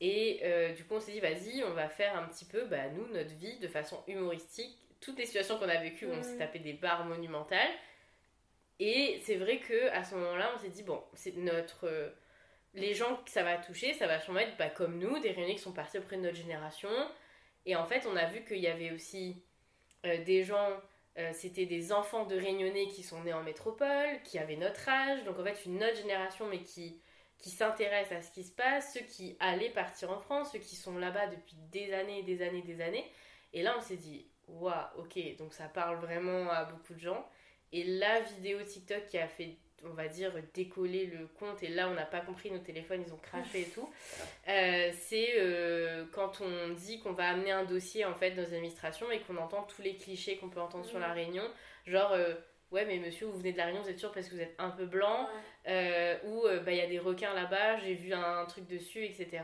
Et euh, du coup, on s'est dit, vas-y, on va faire un petit peu, bah, nous, notre vie de façon humoristique. Toutes les situations qu'on a vécues, on s'est tapé des barres monumentales. Et c'est vrai que à ce moment-là, on s'est dit, bon, c'est notre. Euh, les gens que ça va toucher, ça va sûrement être bah, comme nous, des réunions qui sont partis auprès de notre génération. Et en fait, on a vu qu'il y avait aussi euh, des gens, euh, c'était des enfants de Réunionnais qui sont nés en métropole, qui avaient notre âge, donc en fait une autre génération, mais qui, qui s'intéressent à ce qui se passe, ceux qui allaient partir en France, ceux qui sont là-bas depuis des années, des années, des années. Et là, on s'est dit, waouh, ok, donc ça parle vraiment à beaucoup de gens. Et la vidéo TikTok qui a fait on va dire, décoller le compte, et là on n'a pas compris, nos téléphones ils ont craché et tout, euh, c'est euh, quand on dit qu'on va amener un dossier en fait dans les administrations et qu'on entend tous les clichés qu'on peut entendre sur la Réunion, genre euh, ouais mais monsieur vous venez de la Réunion, vous êtes sûr parce que vous êtes un peu blanc, ou bah il y a des requins là-bas, j'ai vu un, truc dessus, etc.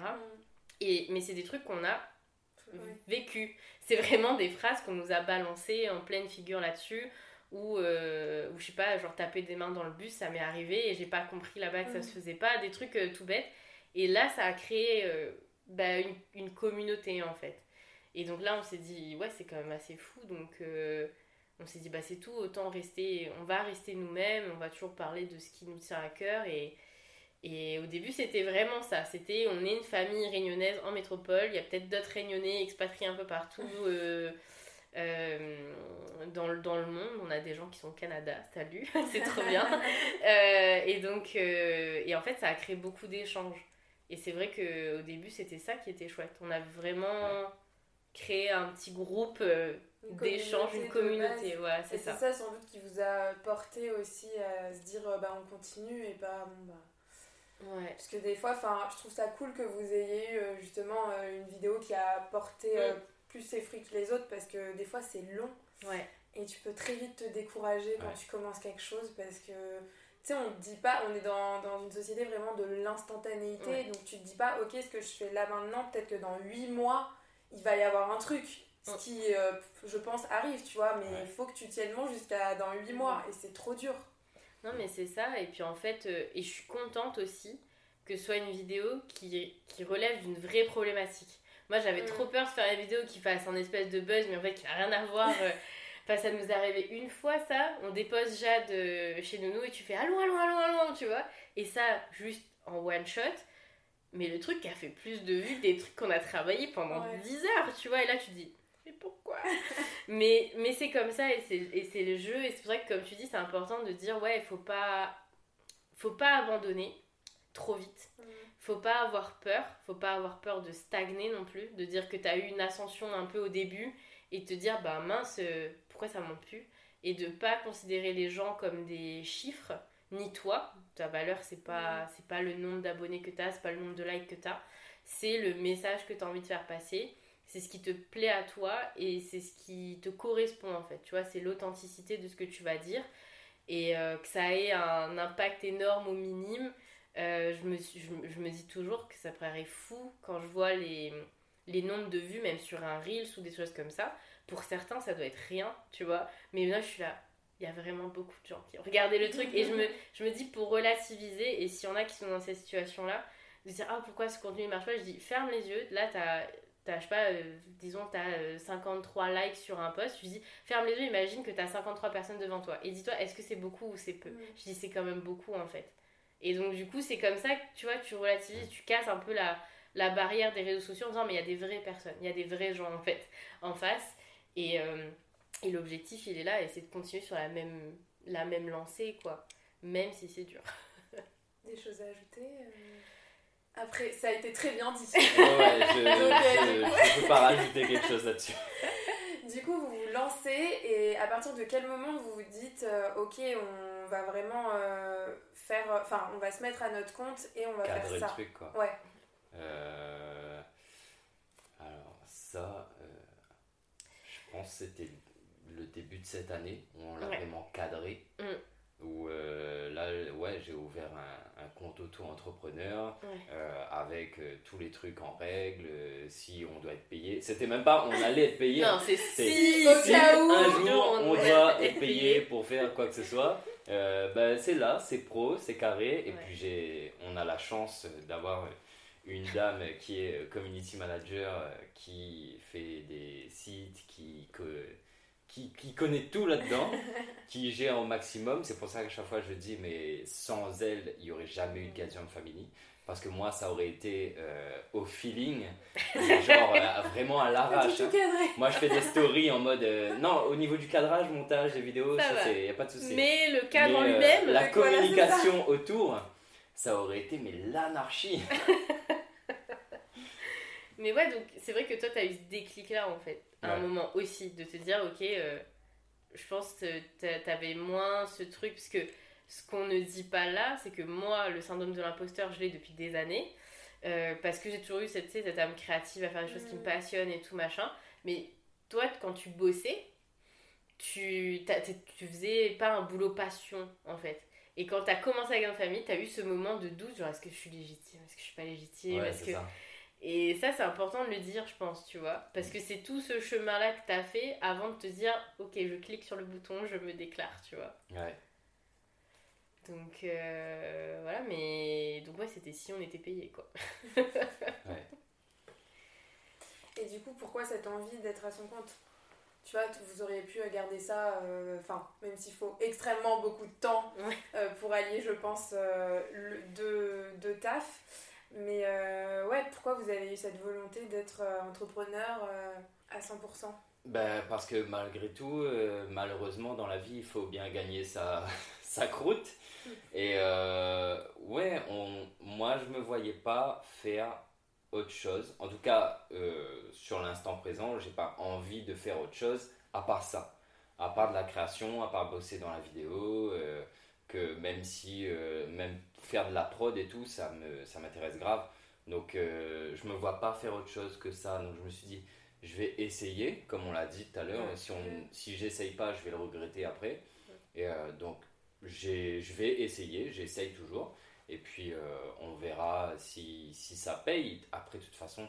Et, mais c'est des trucs qu'on a vécu. C'est vraiment des phrases qu'on nous a balancées en pleine figure là-dessus ou, euh, ou je sais pas, genre taper des mains dans le bus, ça m'est arrivé et j'ai pas compris là-bas que ça se faisait pas, des trucs euh, tout bêtes. Et là, ça a créé euh, bah, une, une, communauté en fait. Et donc là, on s'est dit, ouais, c'est quand même assez fou. Donc on s'est dit, bah c'est tout, autant rester, on va rester nous-mêmes, on va toujours parler de ce qui nous tient à cœur. Et, et au début, c'était vraiment ça. C'était, on est une famille réunionnaise en métropole, il y a peut-être d'autres réunionnais expatriés un peu partout. (laughs) Euh, dans, le, dans le monde, on a des gens qui sont au Canada, salut, (laughs) c'est trop bien. (laughs) Euh, et donc, euh, et en fait, ça a créé beaucoup d'échanges. Et c'est vrai qu'au début, c'était ça qui était chouette. On a vraiment créé un petit groupe d'échanges, une communauté. Ouais, c'est ça. C'est ça sans doute qui vous a porté aussi à se dire bah, on continue et pas bon bah. Ouais. Parce que des fois, je trouve ça cool que vous ayez eu justement une vidéo qui a porté plus fruits que les autres parce que des fois c'est long. Ouais. Et tu peux très vite te décourager quand tu commences quelque chose parce que tu sais, on te dit pas, on est dans, dans une société vraiment de l'instantanéité, donc tu te dis pas, ok, ce que je fais là maintenant, peut-être que dans 8 mois, il va y avoir un truc. Ce qui, euh, je pense, arrive, tu vois, mais il faut que tu tiennes bon jusqu'à dans 8 mois, et c'est trop dur. Non, mais c'est ça, et puis en fait, euh, et je suis contente aussi que ce soit une vidéo qui, qui relève d'une vraie problématique. Moi, j'avais mm. trop peur de faire une vidéo qui fasse un espèce de buzz, mais en fait, qui n'a rien à voir. Euh. (laughs) Enfin, ça nous est arrivé une fois, ça. On dépose Jade euh, chez Nounou et tu fais allons, allons, allons, allons, tu vois. Et ça, juste en one shot. Mais le truc qui a fait plus de vues des trucs qu'on a travaillé pendant 10 heures, tu vois. Et là, tu dis, mais pourquoi (laughs) Mais, mais c'est comme ça et c'est le jeu. Et c'est pour ça que, comme tu dis, c'est important de dire, ouais, il faut pas, faut pas abandonner trop vite. Mm faut pas avoir peur, faut pas avoir peur de stagner non plus, de dire que tu as eu une ascension un peu au début et te dire bah mince, euh, pourquoi ça monte plus et de pas considérer les gens comme des chiffres ni toi, ta valeur c'est pas c'est pas le nombre d'abonnés que tu as, c'est pas le nombre de likes que tu as, c'est le message que tu as envie de faire passer, c'est ce qui te plaît à toi et c'est ce qui te correspond en fait, tu vois, c'est l'authenticité de ce que tu vas dire. Et euh, que ça ait un impact énorme ou minime euh, je, me je, me dis toujours que ça paraît fou quand je vois les, les nombres de vues, même sur un Reels ou des choses comme ça. Pour certains, ça doit être rien, tu vois. Mais là, je suis là, il y a vraiment beaucoup de gens qui ont regardé le truc. Et je me, je me dis, pour relativiser, et s'il y en a qui sont dans cette situation-là, de dire, ah, pourquoi ce contenu ne marche pas Je dis, ferme les yeux. Là, t'as as, je sais pas, euh, disons, tu as 53 likes sur un post, je dis, ferme les yeux, imagine que tu as 53 personnes devant toi. Et dis-toi, est-ce que c'est beaucoup ou c'est peu? Je dis, c'est quand même beaucoup en fait. Et donc, du coup, c'est comme ça que tu vois, tu relativises, tu casses un peu la, la barrière des réseaux sociaux en disant, mais il y a des vraies personnes, il y a des vrais gens en fait en face. Et, euh, et l'objectif, il est là, et c'est de continuer sur la même, la même lancée, quoi. Même si c'est dur. (laughs) Des choses à ajouter euh, Après, ça a été très bien dit. ouais, je (laughs) ne peux pas rajouter quelque chose là-dessus. (laughs) du coup, vous vous lancez et à partir de quel moment vous vous dites, euh, ok, on va vraiment euh, faire, enfin, on va se mettre à notre compte et on va faire ça. le truc, quoi. Ouais. alors ça, je pense que c'était le début de cette année où on l'a vraiment cadré. Mm où euh, là, ouais, j'ai ouvert un, compte auto-entrepreneur euh, avec euh, tous les trucs en règle, si on doit être payé. C'était même pas on allait être payé. non, c'est si, un jour on, doit être payé pour faire quoi que ce soit. Ben, c'est là, c'est pro, c'est carré. Et puis j'ai, on a la chance d'avoir une dame qui est community manager, qui fait des sites, qui qui, connaît tout là-dedans, (laughs) qui gère au maximum. C'est pour ça qu'à chaque fois je dis, mais sans elle, il n'y aurait jamais eu de Gazian Family. Parce que moi, ça aurait été euh, au feeling, genre euh, (laughs) vraiment à l'arrache. Hein. Moi, je fais des stories en mode. Euh, non, au niveau du cadrage, montage des vidéos, il n'y a pas de souci. Mais le cadre en lui-même, la communication autour, ça aurait été mais l'anarchie. (laughs) mais ouais, donc c'est vrai que toi, tu as eu ce déclic-là en fait un moment aussi, de te dire, ok, je pense que t'avais moins ce truc, parce que ce qu'on ne dit pas là, c'est que moi, le syndrome de l'imposteur, je l'ai depuis des années, euh, parce que j'ai toujours eu cette, cette âme créative à faire des choses qui me mm. passionnent et tout machin, mais toi, quand tu bossais, tu, tu faisais pas un boulot passion, en fait. Et quand t'as commencé avec une famille, t'as eu ce moment de doute, genre est-ce que je suis légitime, est-ce que je suis pas légitime, est-ce que... Et ça, c'est important de le dire, je pense, tu vois. Parce que c'est tout ce chemin-là que tu as fait avant de te dire, ok, je clique sur le bouton, je me déclare, tu vois. Ouais. Donc, euh, voilà, mais. Donc, ouais, c'était si on était payé, quoi. (laughs) ouais. Et du coup, pourquoi cette envie d'être à son compte? Tu vois, vous auriez pu garder ça, euh, enfin, même s'il faut extrêmement beaucoup de temps euh, pour allier, je pense, le, deux, deux taf. Mais euh, ouais, pourquoi vous avez eu cette volonté d'être euh, entrepreneur euh, à 100% ben, Parce que malgré tout, malheureusement, dans la vie, il faut bien gagner sa, sa croûte. Et ouais, on, moi, je me voyais pas faire autre chose. En tout cas, sur l'instant présent, j'ai pas envie de faire autre chose à part ça. À part de la création, à part bosser dans la vidéo que même si euh, même faire de la prod et tout ça me ça m'intéresse grave donc euh, je me vois pas faire autre chose que ça donc je me suis dit je vais essayer comme on l'a dit tout à l'heure si on si j'essaye pas je vais le regretter après et euh, donc je vais essayer j'essaye toujours et puis on verra si, ça paye après de toute façon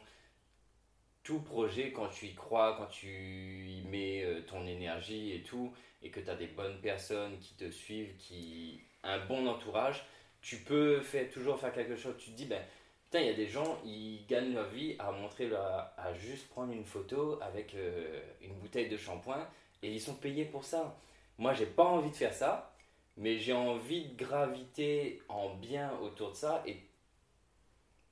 tout projet, quand tu y crois, quand tu y mets ton énergie et tout, et que tu as des bonnes personnes qui te suivent, qui un bon entourage, tu peux faire, toujours faire quelque chose. Tu te dis, ben, putain, il y a des gens, ils gagnent leur vie à montrer, à juste prendre une photo avec euh, une bouteille de shampoing et ils sont payés pour ça. Moi, j'ai pas envie de faire ça, mais j'ai envie de graviter en bien autour de ça et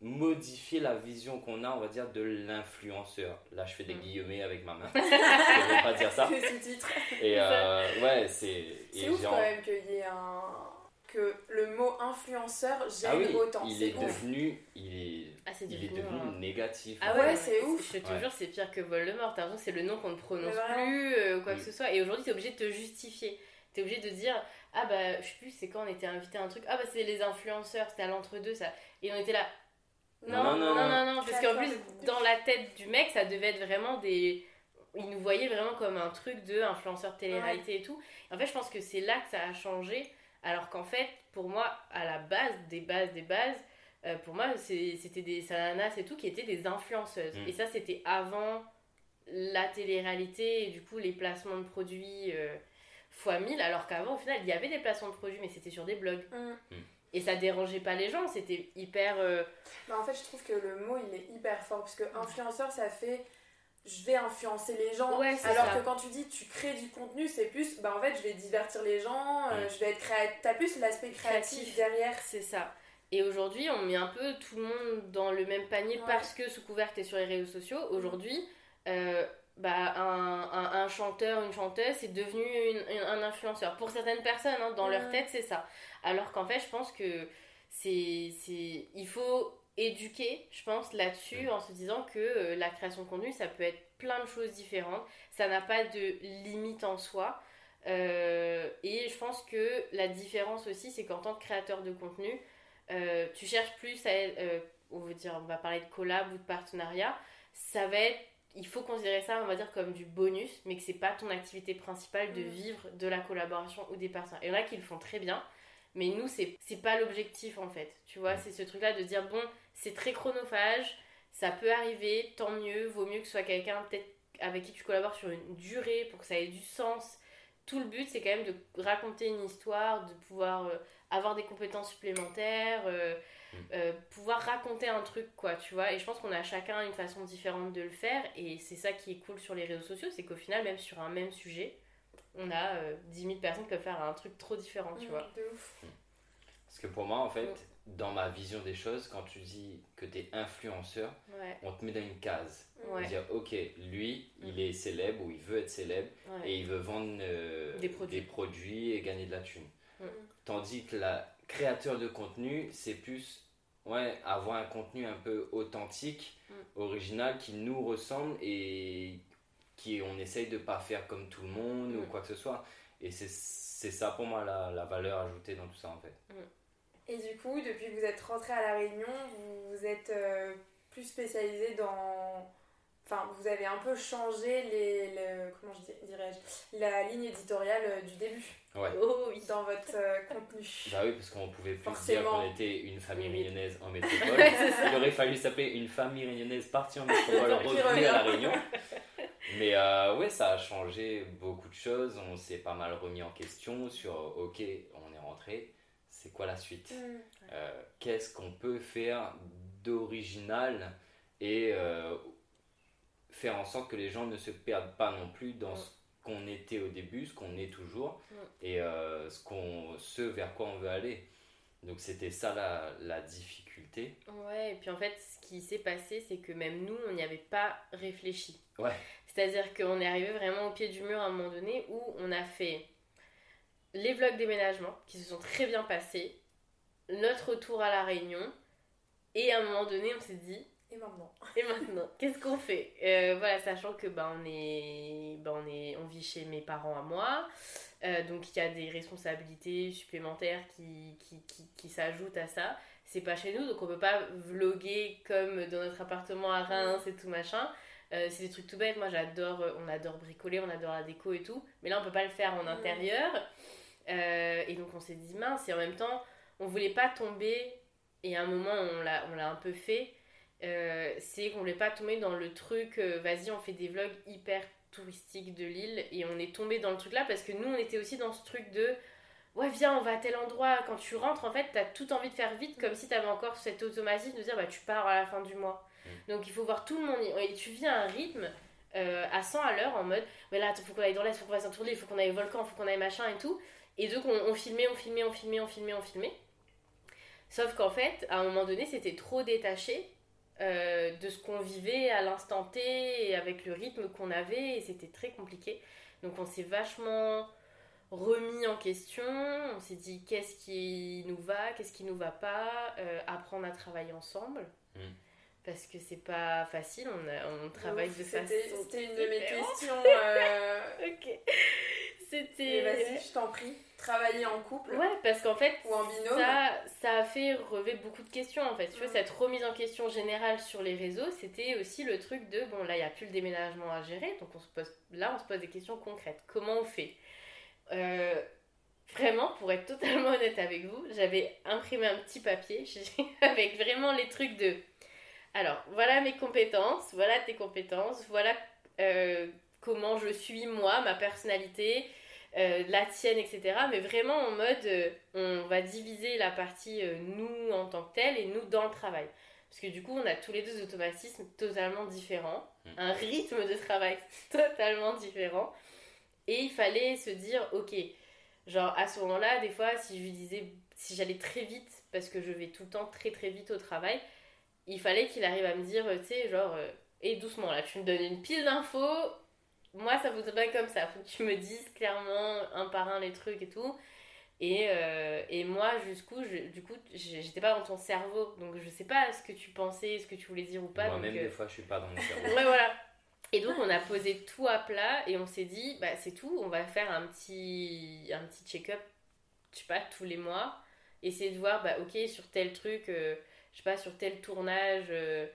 modifier la vision qu'on a, on va dire, de l'influenceur. Là, je fais des mm. guillemets avec ma main. (laughs) je ne veux pas dire ça. Et euh, ouais, c'est. C'est ouf quand même qu'il y ait un. Que le mot influenceur gêne ah oui, autant. Il est, devenu, il est, ah, il est devenu négatif. Ah ouais, c'est ouf. Je te jure, c'est pire que Voldemort. T'as c'est le nom qu'on ne prononce plus, euh, ou quoi que ce soit. Et aujourd'hui, t'es obligé de te justifier. T'es obligé de dire, ah bah, je sais plus, c'est quand on était invité à un truc. Ah bah, c'est les influenceurs, c'était à l'entre-deux, ça. Et on était là, non, non, non, non, parce qu'en plus, dans la tête du mec, ça devait être vraiment des. Il nous voyait vraiment comme un truc de influenceur télé-réalité et tout. En fait, je pense que c'est là que ça a changé. Alors qu'en fait, pour moi, à la base, des bases, des bases, euh, pour moi, c'était des sananas et tout qui étaient des influenceuses. Mm. Et ça, c'était avant la télé-réalité et du coup, les placements de produits euh, fois 1000. Alors qu'avant, au final, il y avait des placements de produits, mais c'était sur des blogs. Mm. Mm. Et ça dérangeait pas les gens, c'était hyper. Euh, bah en fait, je trouve que le mot il est hyper fort parce que influenceur ça fait je vais influencer les gens. alors que quand tu dis tu crées du contenu, c'est plus bah en fait je vais divertir les gens, euh, je vais être créatif. T'as plus l'aspect créatif, derrière. C'est ça. Et aujourd'hui, on met un peu tout le monde dans le même panier parce que sous couvert t'es sur les réseaux sociaux. Aujourd'hui, euh, bah, un, un, chanteur, une chanteuse, c'est devenu un influenceur. Pour certaines personnes, hein, dans leur tête, c'est ça. Alors qu'en fait, je pense que c'est, il faut éduquer, je pense, là-dessus, en se disant que euh, la création de contenu, ça peut être plein de choses différentes. Ça n'a pas de limite en soi. Euh, et je pense que la différence aussi, c'est qu'en tant que créateur de contenu, euh, tu cherches plus à euh, on, veut dire, on va parler de collab ou de partenariat, ça va être, il faut considérer ça, on va dire, comme du bonus, mais que c'est pas ton activité principale de mm. vivre de la collaboration ou des partenaires. Il y en a qui le font très bien, mais nous, c'est, c'est pas l'objectif en fait. Tu vois, mm. c'est ce truc-là de dire, bon, c'est très chronophage, ça peut arriver, tant mieux, vaut mieux que ce soit quelqu'un peut-être avec qui tu collabores sur une durée pour que ça ait du sens. Tout le but, c'est quand même de raconter une histoire, de pouvoir euh, avoir des compétences supplémentaires, euh. Euh, pouvoir raconter un truc, quoi, tu vois. Et je pense qu'on a chacun une façon différente de le faire, et c'est ça qui est cool sur les réseaux sociaux, c'est qu'au final, même sur un même sujet, on a 10 000 personnes qui peuvent faire un truc trop différent, tu mm, vois. De ouf. Parce que pour moi, en fait, dans ma vision des choses, quand tu dis que tu es influenceur, on te met dans une case. On va dire, ok, lui, il mm. est célèbre ou il veut être célèbre et il veut vendre euh, des, produits. et gagner de la thune. Mm. Tandis que la créateur de contenu, c'est plus ouais, avoir un contenu un peu authentique, mm. original, qui nous ressemble et qui on essaye de pas faire comme tout le monde ou quoi que ce soit. Et c'est ça pour moi la, la valeur ajoutée dans tout ça en fait. Et du coup, depuis que vous êtes rentré à La Réunion, vous êtes euh, plus spécialisé dans. Enfin, vous avez un peu changé les, comment je dirais-je, la ligne éditoriale euh, du début. Ouais. Oh, oui. Dans votre euh, contenu. Bah oui, parce qu'on pouvait plus dire qu'on était une famille réunionnaise en (laughs) métropole. Il aurait fallu s'appeler une famille réunionnaise partie en métropole, (laughs) revenue à La Réunion. Mais euh, ouais, ça a changé beaucoup de choses. On s'est pas mal remis en question sur OK, on est rentré c'est quoi la suite? Mm. euh, Qu'est-ce qu'on peut faire d'original et euh, faire en sorte que les gens ne se perdent pas non plus dans mm. ce qu'on était au début, ce qu'on est toujours mm. et euh, ce, qu'on, ce vers quoi on veut aller. Donc c'était ça la, la, difficulté. Ouais, et puis en fait, ce qui s'est passé, c'est que même nous, on n'y avait pas réfléchi. Ouais. C'est-à-dire qu'on est arrivé vraiment au pied du mur à un moment donné où on a fait les vlogs déménagement qui se sont très bien passés, notre retour à la Réunion, et à un moment donné, on s'est dit. Et maintenant Et maintenant, qu'est-ce qu'on fait? Euh, Voilà, sachant que bah, on, est, bah, on, est, on vit chez mes parents à moi, euh, donc il y a des responsabilités supplémentaires qui, qui, qui, qui s'ajoutent à ça. C'est pas chez nous, donc on peut pas vloguer comme dans notre appartement à Reims et tout machin. Euh, c'est des trucs tout bêtes. Moi, j'adore, on adore bricoler, on adore la déco et tout. Mais là, on peut pas le faire en intérieur. Et donc on s'est dit mince, et en même temps, on voulait pas tomber, et à un moment on l'a, on l'a un peu fait, euh, c'est qu'on voulait pas tomber dans le truc, euh, vas-y, on fait des vlogs hyper touristiques de l'île, et on est tombé dans le truc là parce que nous on était aussi dans ce truc de. Ouais, viens, on va à tel endroit. Quand tu rentres, en fait, t'as tout envie de faire vite, comme si t'avais encore cet automatisme de dire, bah, tu pars à la fin du mois. Mm. Donc, il faut voir tout le monde. Et tu viens à un rythme à 100 à l'heure en mode, mais là, il faut qu'on aille dans l'est, il faut qu'on fasse un tour il faut qu'on aille au volcan, il faut qu'on aille machin et tout. Et donc on, filmait, on filmait, on filmait, on filmait, on filmait. Sauf qu'en fait, à un moment donné, c'était trop détaché euh, de ce qu'on vivait à l'instant T et avec le rythme qu'on avait et c'était très compliqué. Donc on s'est vachement remis en question, on s'est dit qu'est-ce qui nous va, qu'est-ce qui nous va pas, euh, apprendre à travailler ensemble. Hmm. Parce que c'est pas facile, on, on travaille de façon. C'était une de mes questions. (laughs) Euh, ok. C'était. Vas-y, je t'en prie. Travailler en couple. Ouais, parce qu'en fait, ou en binôme. Ça, ça a fait relever beaucoup de questions en fait. Tu vois, cette remise en question générale sur les réseaux, c'était aussi le truc de bon, là, il n'y a plus le déménagement à gérer, donc on se pose, là, on se pose des questions concrètes. Comment on fait? Euh, Vraiment, pour être totalement (laughs) honnête avec vous, j'avais imprimé un petit papier (laughs) avec vraiment les trucs de. Alors, voilà mes compétences, voilà tes compétences, voilà euh, comment je suis moi, ma personnalité, euh, la tienne, etc. Mais vraiment en mode, euh, on va diviser la partie euh, nous en tant que tel et nous dans le travail. Parce que du coup, on a tous les deux des automatismes totalement différents, mm. un rythme de travail (laughs) totalement différent. Et il fallait se dire, ok, genre à ce moment-là, des fois, si je lui disais, si j'allais très vite, parce que je vais tout le temps très très vite au travail, il fallait qu'il arrive à me dire, tu sais, genre, et doucement là, tu me donnes une pile d'infos, moi, ça voudrait pas comme ça. Faut que tu me dises clairement un par un les trucs et tout. Et, euh, et moi, jusqu'où, du coup, j'étais pas dans ton cerveau. Donc, je sais pas ce que tu pensais, ce que tu voulais dire ou pas. Moi-même, euh, des fois, je suis pas dans mon (laughs) cerveau. ouais, voilà. Et donc on a posé tout à plat et on s'est dit, bah c'est tout, on va faire un petit, un petit check-up, je sais pas, tous les mois. Essayer de voir, bah ok, sur tel truc, euh, je sais pas, sur tel tournage, euh,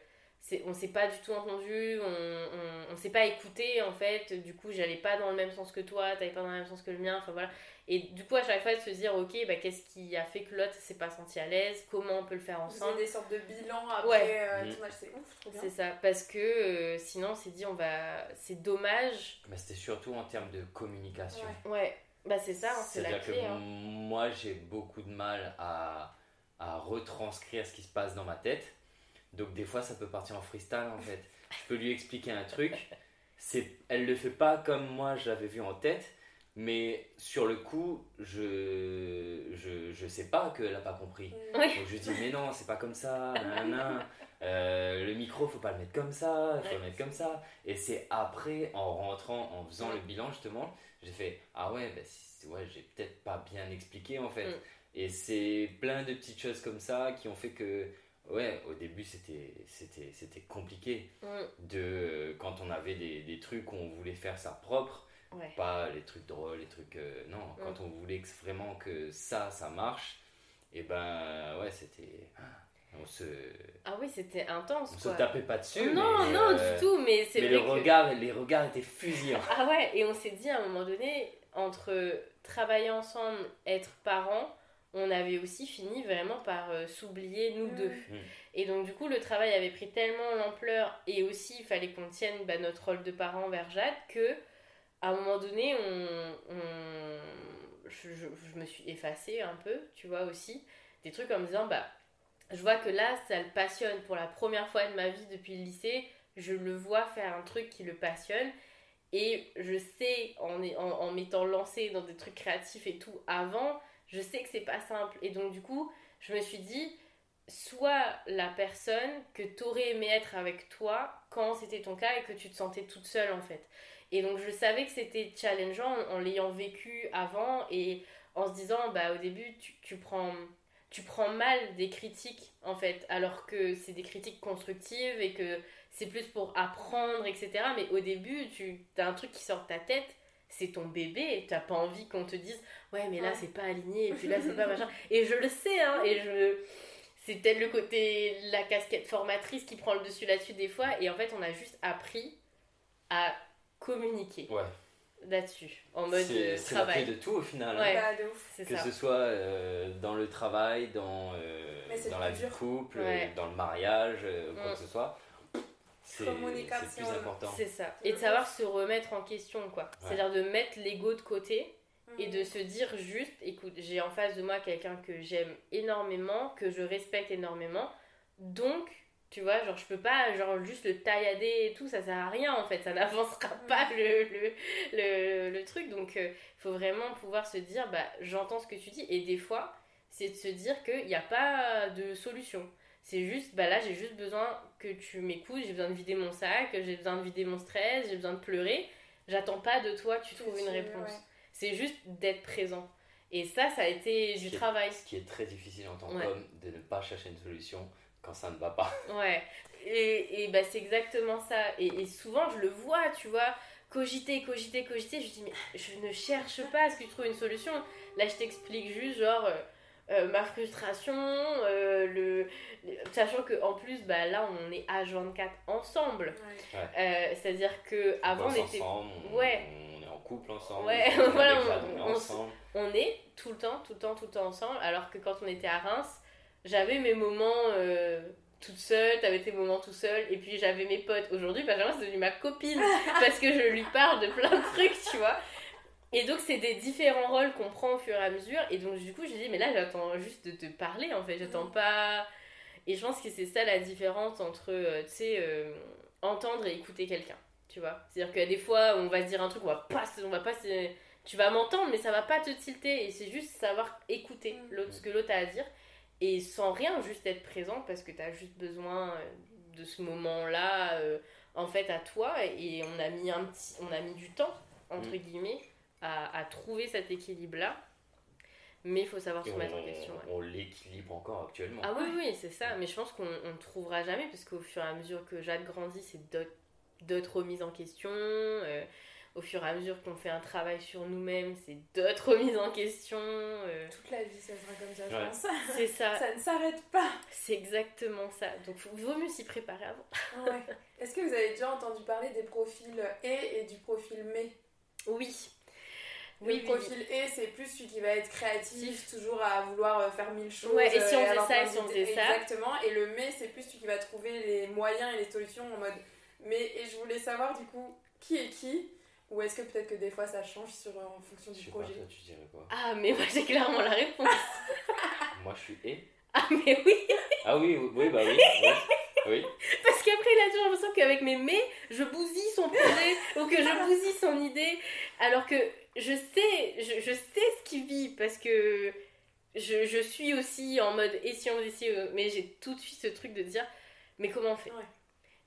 on s'est pas du tout entendu, on, on, s'est pas écouté en fait, du coup j'allais pas dans le même sens que toi, t'allais pas dans le même sens que le mien, enfin voilà. Et du coup à chaque fois de se dire ok, bah, qu'est-ce qui a fait que l'autre s'est pas senti à l'aise, comment on peut le faire ensemble? Vous des sortes de bilan après euh, mmh. c'est ouf, trop bien. C'est ça, parce que euh, sinon on s'est dit on va, c'est dommage. Mais c'était surtout en termes de communication. Ouais, bah c'est ça, hein, c'est la clé. Que hein. Moi j'ai beaucoup de mal à, à retranscrire ce qui se passe dans ma tête donc des fois, ça peut partir en freestyle en fait. Je peux lui expliquer un truc. C'est, elle le fait pas comme moi j'avais vu en tête, mais sur le coup, je je, je sais pas qu'elle a pas compris. Donc je dis mais non, c'est pas comme ça. Euh, le micro, faut pas le mettre comme ça, faut le mettre comme ça. Et c'est après, en rentrant, en faisant le bilan justement, j'ai fait ah ouais, bah, ouais, j'ai peut-être pas bien expliqué en fait. Mm. Et c'est plein de petites choses comme ça qui ont fait que Ouais, au début c'était c'était c'était compliqué mm. de quand on avait des, des, trucs où on voulait faire ça propre, pas les trucs drôles, les trucs euh, non, mm. quand on voulait vraiment que ça ça marche, et ben ouais, c'était on se Ah oui, c'était intense on se tapait pas dessus. Non, non, du euh, tout, mais c'est Mais le regard, les regards étaient fusillants. Ah ouais, et on s'est dit à un moment donné entre travailler ensemble, être parents, on avait aussi fini vraiment par euh, s'oublier nous deux. Mm. Et donc du coup le travail avait pris tellement l'ampleur et aussi il fallait qu'on tienne bah, notre rôle de parent vers Jade que à un moment donné on, Je, me suis effacée un peu, tu vois aussi, des trucs en me disant bah je vois que là ça le passionne pour la première fois de ma vie depuis le lycée, je le vois faire un truc qui le passionne et je sais en, en, en m'étant lancée dans des trucs créatifs et tout avant je sais que c'est pas simple. Et donc, du coup, je me suis dit, soit la personne que t'aurais aimé être avec toi quand c'était ton cas et que tu te sentais toute seule en fait. Et donc je savais que c'était challengeant en, l'ayant vécu avant et en se disant bah au début tu, prends tu prends mal des critiques en fait alors que c'est des critiques constructives et que c'est plus pour apprendre etc mais au début tu as un truc qui sort de ta tête c'est ton bébé, tu n'as pas envie qu'on te dise ouais mais là c'est pas aligné et puis là c'est (laughs) pas machin. Et je le sais hein et je c'est peut-être le côté la casquette formatrice qui prend le dessus là-dessus des fois et en fait on a juste appris à communiquer. Ouais. Là-dessus, en mode euh, travail. C'est de tout au final. Hein. Bah, que ce soit euh, dans le travail, dans, euh, dans la vie de couple, dans le mariage, quoi mm. que ce soit c'est plus important. C'est ça. Et de savoir se remettre en question, quoi. C'est-à-dire de mettre l'ego de côté et de se dire juste, écoute, j'ai en face de moi quelqu'un que j'aime énormément, que je respecte énormément, donc, tu vois, genre, je peux pas, genre, juste le taillader et tout, ça sert à rien, en fait, ça n'avancera pas le, le, le, le, truc, donc, il euh, faut vraiment pouvoir se dire, bah, j'entends ce que tu dis, et des fois, c'est de se dire qu'il n'y a pas de solution. C'est juste, bah là, j'ai juste besoin que tu m'écoutes, j'ai besoin de vider mon sac, j'ai besoin de vider mon stress, j'ai besoin de pleurer. J'attends pas de toi que tu trouves une réponse. C'est juste d'être présent. Et ça, ça a été du travail. ce qui est très difficile en tant qu'homme, de ne pas chercher une solution quand ça ne va pas. (laughs) Ouais. Et, et bah, c'est exactement ça. Et, souvent, je le vois, tu vois, cogiter, cogiter, cogiter. Je dis, mais je ne cherche pas à ce que tu trouves une solution. Là, je t'explique juste, genre. Euh, euh, ma frustration, euh, le, sachant que en plus bah, là on est à 24 ensemble. Euh, c'est-à-dire que avant on, était ouais. on est en couple ensemble. Ouais, voilà, on, on, est tout le temps, tout le temps, tout le temps ensemble. Alors que quand on était à Reims, j'avais mes moments toute seule, t'avais tes moments tout seul, et puis j'avais mes potes. Aujourd'hui, Benjamin c'est devenu ma copine (laughs) parce que je lui parle de plein de trucs, tu vois. Et donc, c'est des différents rôles qu'on prend au fur et à mesure. Et donc, du coup, j'ai dit, mais là, j'attends juste de te parler, en fait. J'attends mm. pas. Et je pense que c'est ça la différence entre, euh, tu sais, euh, entendre et écouter quelqu'un. Tu vois C'est-à-dire a des fois, on va se dire un truc, on va pas, on va pas tu vas m'entendre, mais ça va pas te tilter. Et c'est juste savoir écouter mm. l'autre, ce que l'autre a à dire. Et sans rien, juste être présent parce que tu as juste besoin euh, de ce moment-là, en fait, à toi. Et on a mis, un petit, on a mis du temps, entre mm. guillemets à, trouver cet équilibre-là. Mais il faut savoir se mettre en question. On l'équilibre encore actuellement. Ah oui, oui, c'est ça. Mais je pense qu'on ne trouvera jamais, parce qu'au fur et à mesure que Jade grandit, c'est d'autres remises en question. Euh, au fur et à mesure qu'on fait un travail sur nous-mêmes, c'est d'autres (laughs) remises en question. Euh. Toute la vie, ça sera comme ça, je pense. (laughs) C'est ça. ça ne s'arrête pas. C'est exactement ça. Donc, il vaut mieux s'y préparer avant. (laughs) ouais. Est-ce que vous avez déjà entendu parler des profils et et du profil mais? Oui. Le oui, profil E, c'est plus celui qui va être créatif, toujours à vouloir euh, faire mille choses. Ouais, et si on faisait ça, et si on faisait ça. Exactement. Et le mais, c'est plus celui qui va trouver les moyens et les solutions en mode. Mais, et je voulais savoir du coup, qui est qui ou est-ce que peut-être que des fois ça change sur, euh, en fonction du projet pas, toi, tu dirais quoi? Ah, mais moi j'ai clairement la réponse. (laughs) moi je suis et Ah, mais oui Ah oui, oui, bah (laughs) oui. oui. Parce qu'après, il a toujours l'impression qu'avec mes mais, je bousille son projet ou que je bousille son idée. Alors que je sais, je, je sais ce qu'il vit parce que je, je, suis aussi en mode et si on faisait euh, mais j'ai tout de suite ce truc de dire mais comment on fait?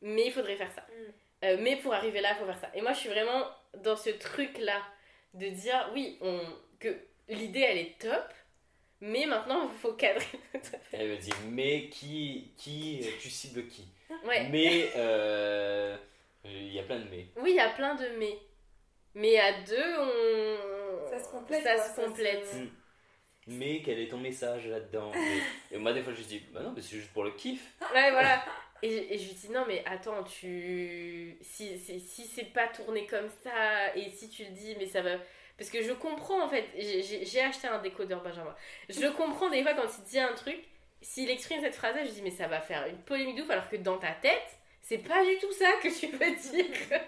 Mais il faudrait faire ça. Mm. Euh, mais pour arriver là, il faut faire ça. Et moi, je suis vraiment dans ce truc-là de dire oui, on, que l'idée, elle est top, mais maintenant, il faut cadrer. elle me dit mais qui, qui tu cibles qui? Ouais. Mais euh, il y a plein de mais. Oui, il y a plein de mais. Mais à deux, on. Ça se complète. Ça se complète. Hmm. Mais quel est ton message là-dedans (laughs) et, moi, des fois, je dis, bah non, mais c'est juste pour le kiff. Ouais, voilà. Et, je lui dis, non, mais attends, tu. Si, si, si c'est pas tourné comme ça, et si tu le dis, mais ça va. Parce que je comprends, en fait, j'ai acheté un décodeur Benjamin. Je comprends des fois quand il dit un truc, s'il exprime cette phrase-là, je dis, mais ça va faire une polémique d'ouf, alors que dans ta tête, c'est pas du tout ça que tu veux dire.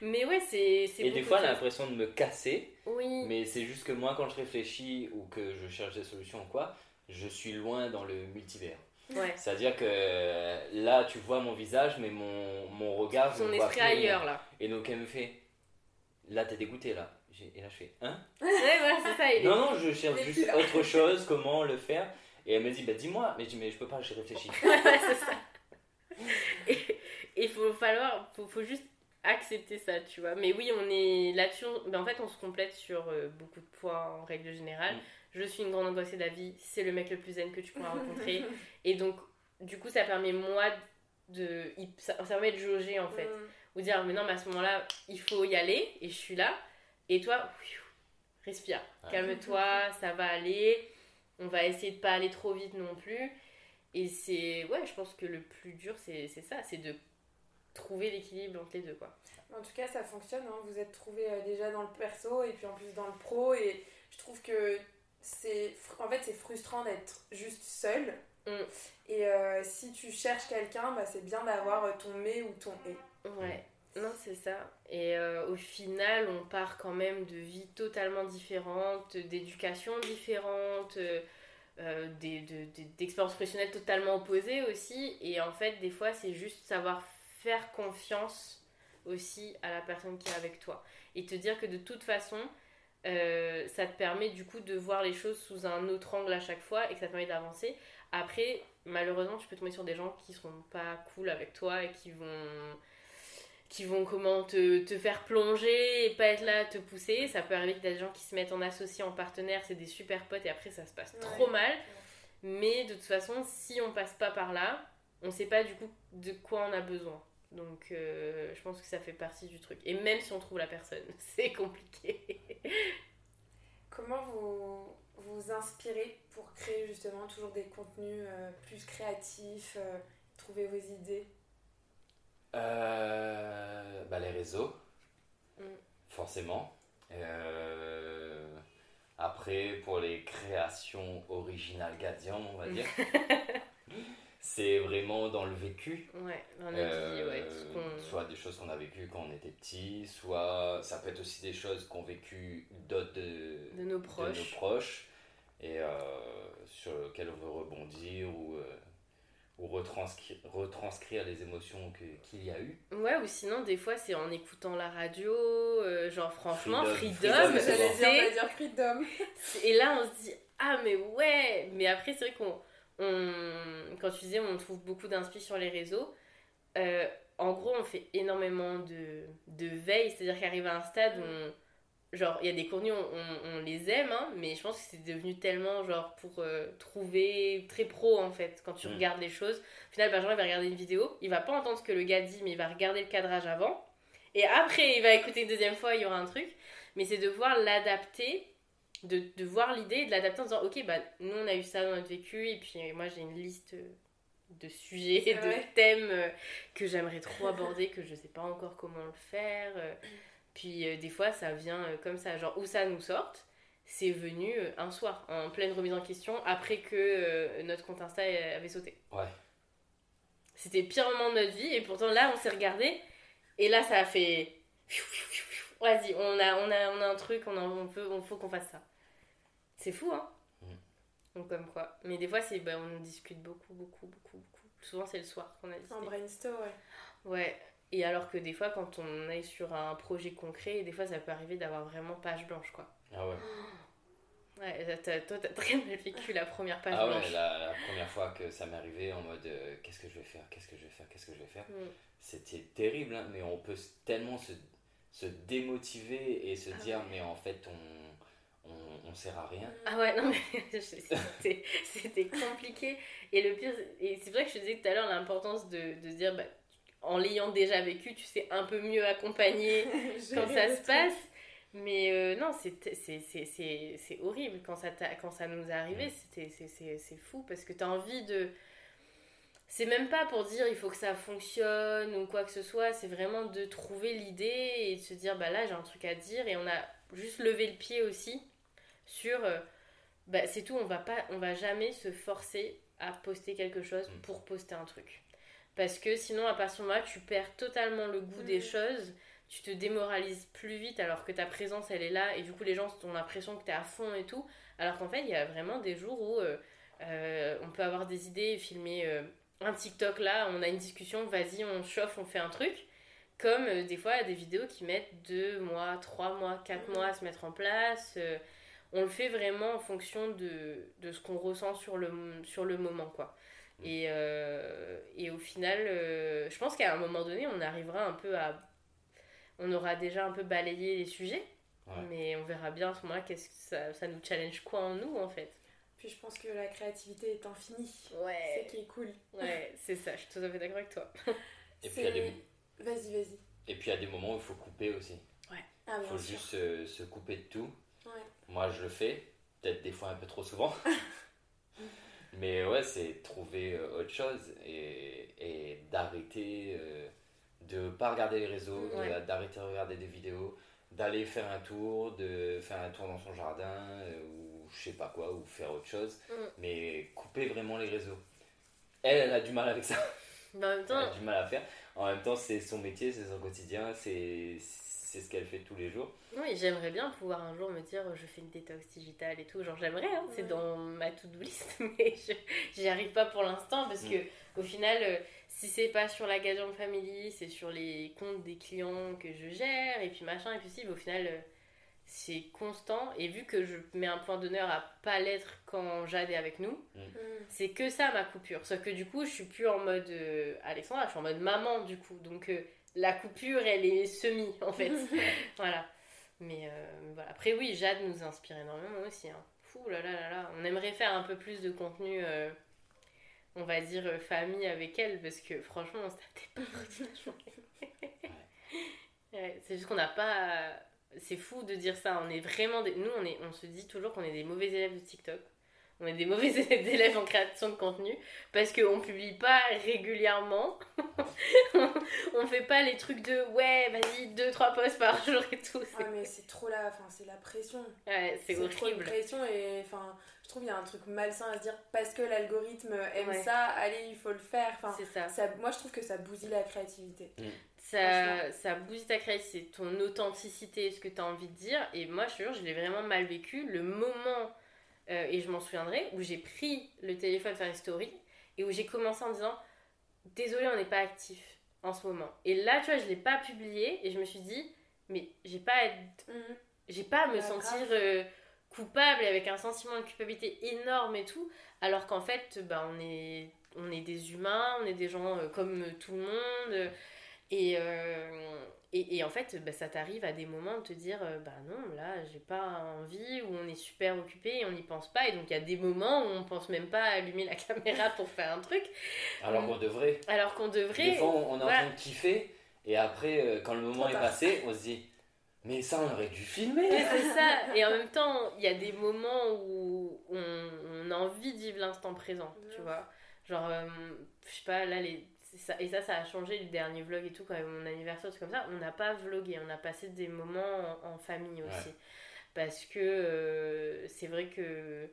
Mais ouais, c'est. Et des fois, a l'impression de me casser. Oui. Mais c'est juste que moi, quand je réfléchis ou que je cherche des solutions ou quoi, je suis loin dans le multivers. Ouais. C'est-à-dire que là, tu vois mon visage, mais mon, mon regard. Son esprit ailleurs, là. Et donc, elle me fait Là, t'es dégoûté, là. Et là, je fais Hein? (laughs) Ouais, voilà, c'est ça. Il non, non, je cherche juste autre (laughs) chose, comment le faire. Et elle me dit Bah, dis-moi. Mais je dis Mais je peux pas, j'ai réfléchi. ouais, c'est ça. Et il faut falloir, faut, faut, juste accepter ça, tu vois. Mais oui, on est là-dessus, en fait, on se complète sur euh, beaucoup de points en règle générale. Mm. Je suis une grande angoissée de la vie, c'est le mec le plus zen que tu pourras (laughs) rencontrer. et donc, du coup, ça permet moi de. Ça, permet de jauger en fait. Mm. Ou dire, mais non, mais à ce moment-là, il faut y aller et je suis là. Et toi, respire, calme-toi, ça va aller. On va essayer de pas aller trop vite non plus. Et c'est, ouais, je pense que le plus dur, c'est ça, c'est de trouver l'équilibre entre les deux, quoi. En tout cas, ça fonctionne, hein. vous êtes trouvé euh, déjà dans le perso et puis en plus dans le pro, et je trouve que c'est, en fait, c'est frustrant d'être juste seul. Mm. Et euh, si tu cherches quelqu'un, bah, c'est bien d'avoir euh, ton mais ou ton et. Ouais. Non, c'est ça. Et au final, on part quand même de vies totalement différentes, d'éducation différentes, euh, d'expériences professionnelles totalement opposées aussi. Et en fait, des fois, c'est juste savoir faire confiance aussi à la personne qui est avec toi. Et te dire que de toute façon, euh, ça te permet du coup de voir les choses sous un autre angle à chaque fois et que ça te permet d'avancer. Après, malheureusement, tu peux tomber sur des gens qui seront pas cool avec toi et qui vont qui vont comment te, te, faire plonger et pas être là à te pousser. Ça peut arriver a des gens qui se mettent en associé, en partenaire, c'est des super potes et après ça se passe trop mal. Mais de toute façon, si on passe pas par là, on sait pas du coup de quoi on a besoin. Donc euh, je pense que ça fait partie du truc. Et même si on trouve la personne, (laughs) c'est compliqué. Comment vous vous inspirez pour créer justement toujours des contenus euh, plus créatifs, euh, trouver vos idées? Euh, bah, Les réseaux, mm. forcément. Euh, après, pour les créations originales Gadian, on va dire, (laughs) c'est vraiment dans le vécu. Ouais, dans euh, soit des choses qu'on a vécues quand on était petit, soit ça peut être aussi des choses qu'ont vécu d'autres de, nos proches. De nos proches et sur lesquelles on veut rebondir ou ou retranscrire, retranscrire les émotions qu'il y a eu. Ouais, ou sinon, des fois, c'est en écoutant la radio, euh, genre franchement, Freedom, j'allais dire, Freedom. Et là, on se dit, ah, mais ouais, mais après, c'est vrai qu'on, on, quand tu disais, on trouve beaucoup d'inspi sur les réseaux. Euh, en gros, on fait énormément de, de veille, c'est-à-dire qu'arrive à un stade où genre il y a des contenus on, on, les aime hein, mais je pense que c'est devenu tellement genre pour euh, trouver très pro en fait quand tu regardes les choses. Au final Benjamin il va regarder une vidéo il va pas entendre ce que le gars dit mais il va regarder le cadrage avant. Et après il va écouter une deuxième fois il y aura un truc. Mais c'est de voir l'adapter de, de voir l'idée et de l'adapter en disant ok bah nous on a eu ça dans notre vécu et puis moi j'ai une liste de sujets de thèmes euh, que j'aimerais trop aborder que je sais pas encore comment le faire euh. Puis euh, des fois, ça vient euh, comme ça, genre où ça nous sorte. C'est venu euh, un soir, en pleine remise en question, après que notre compte Insta avait sauté. Ouais. C'était le pire moment de notre vie, et pourtant là, on s'est regardé, et là, ça a fait. Vas-y, on a, on, a, on a un truc, on, on, peut, on faut qu'on fasse ça. C'est fou, hein mm. Donc, comme quoi. Mais des fois, c'est, bah, on discute beaucoup, beaucoup, beaucoup, beaucoup. Souvent, c'est le soir qu'on a dit. En brainstorm, ouais. Ouais, et alors que des fois, quand on est sur un projet concret, des fois, ça peut arriver d'avoir vraiment page blanche, quoi. Ah ouais. (gasps) Ouais, toi, t'as très mal vécu la première page ah blanche. Ah ouais, la, première fois que ça m'est arrivé en mode euh, qu'est-ce que je vais faire, qu'est-ce que je vais faire, qu'est-ce que je vais faire. Mm. C'était terrible, hein, mais on peut tellement se, se démotiver et se ah dire, mais en fait, on, on, on, sert à rien. Ah ouais, non, mais (laughs) c'était compliqué. Et le pire, et c'est vrai que je te disais tout à l'heure l'importance de, de se dire, bah, en l'ayant déjà vécu, tu sais un peu mieux accompagner (laughs) quand ça se passe. Mais euh, non, c'est horrible quand ça, quand ça nous est arrivé. C'est fou parce que tu as envie de. C'est même pas pour dire il faut que ça fonctionne ou quoi que ce soit, c'est vraiment de trouver l'idée et de se dire bah là j'ai un truc à dire et on a juste levé le pied aussi sur euh, bah c'est tout, on va pas on va jamais se forcer à poster quelque chose mm. pour poster un truc. Parce que sinon, à partir de là, tu perds totalement le goût des mm. choses. Tu te démoralises plus vite alors que ta présence, elle est là. Et du coup, les gens ont l'impression que tu es à fond et tout. Alors qu'en fait, il y a vraiment des jours où euh, euh, on peut avoir des idées et filmer euh, un TikTok là, on a une discussion, vas-y, on chauffe, on fait un truc. Comme des fois, il y a des vidéos qui mettent deux mois, trois mois, quatre mm. mois à se mettre en place. on le fait vraiment en fonction de, de ce qu'on ressent sur le, sur le moment, quoi. Et, euh, et au final, euh, je pense qu'à un moment donné, on arrivera un peu à. On aura déjà un peu balayé les sujets, mais on verra bien à ce moment-là qu'est-ce que ça, ça, nous challenge quoi en nous en fait. Puis je pense que la créativité est infinie. Ouais. C'est qui est cool. Ouais, (laughs) c'est ça, je suis tout à fait d'accord avec toi. et puis il y a des. Vas-y, vas-y. Et puis il y a des moments où il faut couper aussi. Ouais. Ah, il faut juste se, se, couper de tout. Ouais. Moi je le fais, peut-être des fois un peu trop souvent. (laughs) (laughs) Mais ouais, c'est trouver euh, autre chose et, et d'arrêter euh, de pas regarder les réseaux, d'arrêter de, regarder des vidéos, d'aller faire un tour, de faire un tour dans son jardin euh, ou je sais pas quoi, ou faire autre chose. Mm. Mais couper vraiment les réseaux. Elle, elle a du mal avec ça. En même temps... Elle a du mal à faire. En même temps, c'est son métier, c'est son quotidien, c'est ce qu'elle fait tous les jours. Oui, j'aimerais bien pouvoir un jour me dire je fais une détox digitale et tout. Genre, j'aimerais, hein, c'est dans ma to-do list, (laughs) mais j'y arrive pas pour l'instant parce mm. que au final, euh, si c'est pas sur la Gageon Family, c'est sur les comptes des clients que je gère et puis machin et puis si, au final. Euh, c'est constant et vu que je mets un point d'honneur à pas l'être quand Jade est avec nous, mm. Mm. c'est que ça ma coupure. Sauf que du coup, je suis plus en mode euh, Alexandra, je suis en mode maman du coup. Donc la coupure, elle est semi, en fait. (laughs) (laughs) voilà. Mais euh, voilà. Après, oui, Jade nous inspire énormément aussi. Hein. Fou, là, là, là, là. On aimerait faire un peu plus de contenu, euh, on va dire, euh, famille avec elle, parce que franchement, on se pas la journée. c'est juste qu'on n'a pas. C'est fou de dire ça. On est vraiment. Des... Nous, on, est... on se dit toujours qu'on est des mauvais élèves de TikTok on est des mauvais (laughs) élèves en création de contenu parce qu'on publie pas régulièrement. (laughs) on fait pas les trucs de ouais, vas-y, 2-3 posts par jour et tout. Ah, mais c'est trop la, enfin, c'est la pression. Ouais, c'est horrible. Trop pression et enfin, je trouve qu'il y a un truc malsain à se dire parce que l'algorithme aime ça, allez, il faut le faire. Enfin, c'est ça. Moi, je trouve que ça bousille la créativité. Mm. Ça, ça bousille ta créativité, ton authenticité, ce que tu as envie de dire. Et moi, je te jure, je l'ai vraiment mal vécu. Le moment euh, et je m'en souviendrai, où j'ai pris le téléphone faire une story et où j'ai commencé en disant Désolé, on n'est pas actif en ce moment. Et là, tu vois, je l'ai pas publié et je me suis dit Mais j'ai pas à mhm. j'ai pas à me sentir euh, coupable et avec un sentiment de culpabilité énorme et tout, alors qu'en fait, bah, on, est, on est des humains, on est des gens euh, comme tout le monde Et, euh, et, et, en fait, bah, ça t'arrive à des moments de te dire euh, bah non, là, j'ai pas envie, ou on est super occupé et on n'y pense pas. Et donc, il y a des moments où on pense même pas à allumer la (laughs) caméra pour faire un truc. Alors qu'on devrait. Alors qu'on devrait. Des fois, on est en train de kiffer, et après, euh, quand le moment est passé, on se dit mais ça, on aurait dû filmer. c'est ça. Et en même temps, il y a des moments où on, on a envie de vivre l'instant présent, tu vois. Genre, je sais pas, là, les et ça, ça a changé le dernier vlog et tout, quand même, mon anniversaire, c'est comme ça. On n'a pas vlogué, on a passé des moments en, famille aussi. Parce que euh, c'est vrai que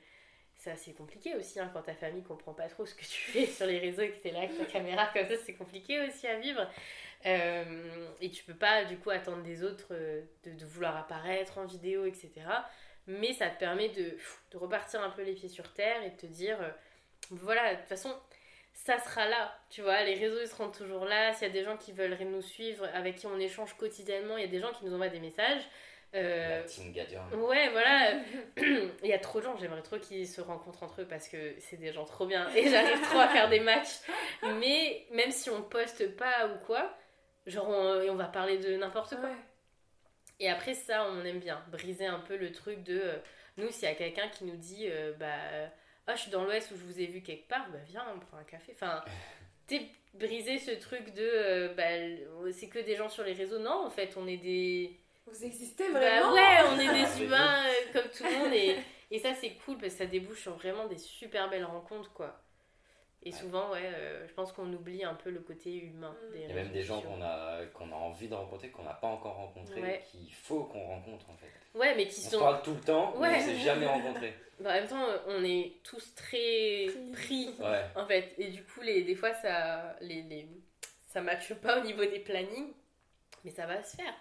c'est assez compliqué aussi hein, quand ta famille comprend pas trop ce que tu (laughs) fais sur les réseaux et que tu es là avec ta caméra comme ça, c'est compliqué aussi à vivre. Euh, et tu peux pas du coup attendre des autres euh, de, de, vouloir apparaître en vidéo, etc. Mais ça te permet de, de, repartir un peu les pieds sur terre et de te dire voilà, de toute façon, ça sera là, tu vois, les réseaux ils seront toujours là, s'il y a des gens qui veulent nous suivre, avec qui on échange quotidiennement, il y a des gens qui nous envoient des messages. Euh... La team Ouais, voilà. (clears throat) il y a trop de gens, j'aimerais trop qu'ils se rencontrent entre eux parce que c'est des gens trop bien et j'arrive trop à faire des matchs. Mais même si on poste pas ou quoi, genre on, on va parler de n'importe quoi. Et après ça, on aime bien briser un peu le truc de euh, nous, s'il y a quelqu'un qui nous dit, euh, bah ah, je suis dans l'Ouest où je vous ai vu quelque part, bah viens, on prend un café. Enfin, (laughs) t'es brisé ce truc de euh, bah, c'est que des gens sur les réseaux. Non, en fait, on est des. Vous existez bah vraiment Bah ouais, on est (laughs) des humains euh, comme tout le monde. Et, (laughs) et ça, c'est cool parce que ça débouche sur vraiment des super belles rencontres, quoi. Et souvent, ouais, euh, je pense qu'on oublie un peu le côté humain. Mm. Il y a même des gens qu'on a, qu'on a envie de rencontrer, qu'on n'a pas encore rencontré, qu'il faut qu'on rencontre en fait. Ouais, mais qui on sont. parle tout le temps, mais on ne s'est jamais rencontré. En même temps, on est tous très pris, en fait. Et du coup, les, des fois, ça les, les, ça matche pas au niveau des plannings, mais ça va se faire.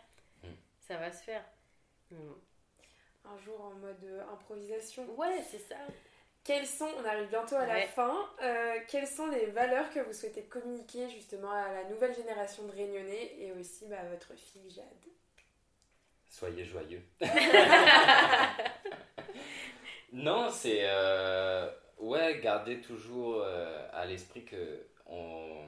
Mm. Ça va se faire. Un jour en mode euh, improvisation. Ouais, c'est ça. Quelles sont, on arrive bientôt à la fin, euh, quelles sont les valeurs que vous souhaitez communiquer justement à la nouvelle génération de Réunionnais et aussi bah, à votre fille Jade? Soyez joyeux. (laughs) non, c'est... Euh, ouais, gardez toujours euh, à l'esprit que on...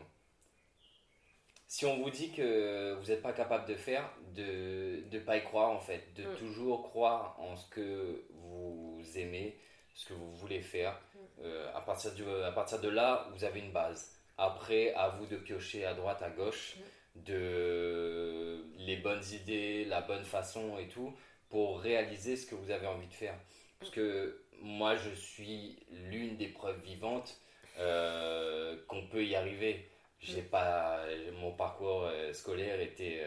si on vous dit que vous n'êtes pas capable de faire, de ne pas y croire en fait, de mm. toujours croire en ce que vous aimez ce que vous voulez faire. Mm. Euh, à, partir du, à partir de là, vous avez une base. Après, à vous de piocher à droite, à gauche, mm. de les bonnes idées, la bonne façon et tout, pour réaliser ce que vous avez envie de faire. Parce que moi, je suis l'une des preuves vivantes euh, qu'on peut y arriver. J'ai mm. pas, mon parcours euh, scolaire était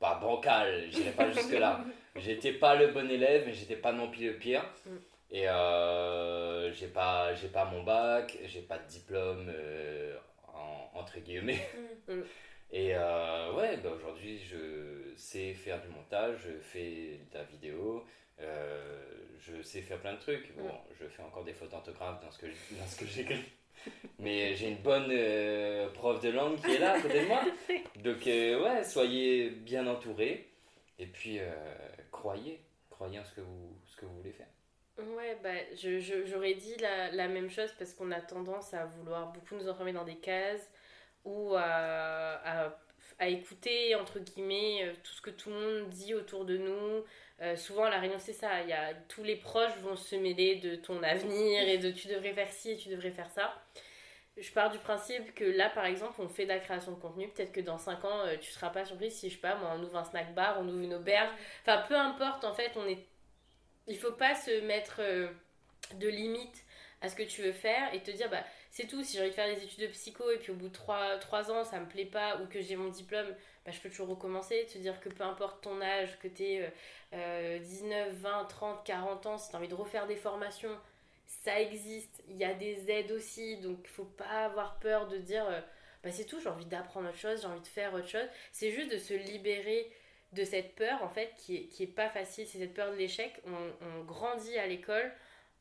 pas bancal, j'irai pas jusque là. (laughs) J'étais pas le bon élève, mais j'étais pas non plus le pire. Et euh, j'ai pas, j'ai pas mon bac, j'ai pas de diplôme euh, entre guillemets. Mm. Mm. (laughs) Et euh, ouais, bah aujourd'hui je sais faire du montage, je fais de la vidéo, euh, je sais faire plein de trucs. Bon, je fais encore des fautes d'orthographe dans ce que (laughs) dans ce que j'écris. Mais j'ai une bonne prof de langue qui est là à côté de moi. (laughs) Donc ouais, soyez bien entourés et puis croyez, croyez en ce que vous, ce que vous voulez faire. Ouais, bah, j'aurais dit la, la, même chose parce qu'on a tendance à vouloir beaucoup nous enfermer dans des cases ou à, à, à, écouter, entre guillemets, euh, tout ce que tout le monde dit autour de nous. Euh, souvent, à La Réunion, c'est ça. Y a, tous les proches vont se mêler de ton avenir et de tu devrais faire ci et tu devrais faire ça. Je pars du principe que là, par exemple, on fait de la création de contenu. Peut-être que dans 5 ans, euh, tu seras pas surpris si, je sais pas, moi, on ouvre un snack bar, on ouvre une auberge. Enfin, peu importe, en fait, on est il faut pas se mettre de limites à ce que tu veux faire et te dire bah c'est tout si j'ai envie de faire des études de psycho et puis au bout de 3, 3 ans ça me plaît pas ou que j'ai mon diplôme bah, je peux toujours recommencer. Te dire que peu importe ton âge que tu es 19 20 30 40 ans si tu as envie de refaire des formations ça existe. Il y a des aides aussi donc faut pas avoir peur de dire euh, bah c'est tout j'ai envie d'apprendre autre chose j'ai envie de faire autre chose. C'est juste de se libérer de cette peur en fait qui est, qui est pas facile, c'est cette peur de l'échec. On, grandit à l'école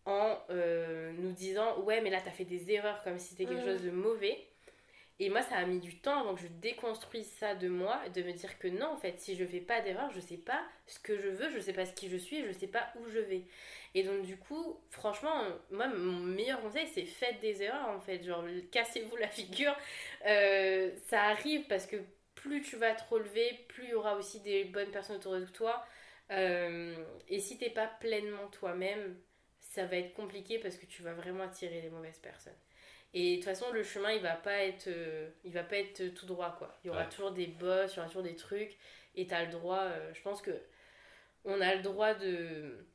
en euh, nous disant ouais mais là t'as fait des erreurs comme si c'était quelque chose de mauvais. Et moi ça a mis du temps avant que je déconstruise ça de moi, de me dire que non en fait si je fais pas d'erreur je sais pas ce que je veux, je sais pas ce qui je suis, je sais pas où je vais. Et donc du coup franchement moi mon meilleur conseil c'est faites des erreurs en fait, genre cassez-vous la figure. Euh, ça arrive parce que plus tu vas te relever, plus il y aura aussi des bonnes personnes autour de toi. Euh, et si t'es pas pleinement toi-même, ça va être compliqué parce que tu vas vraiment attirer les mauvaises personnes. Et de toute façon, le chemin, il va pas être, euh, il va pas être tout droit, quoi. Il y aura toujours des bosses, il y aura toujours des trucs. Et t'as le droit, euh, je pense que on a le droit de,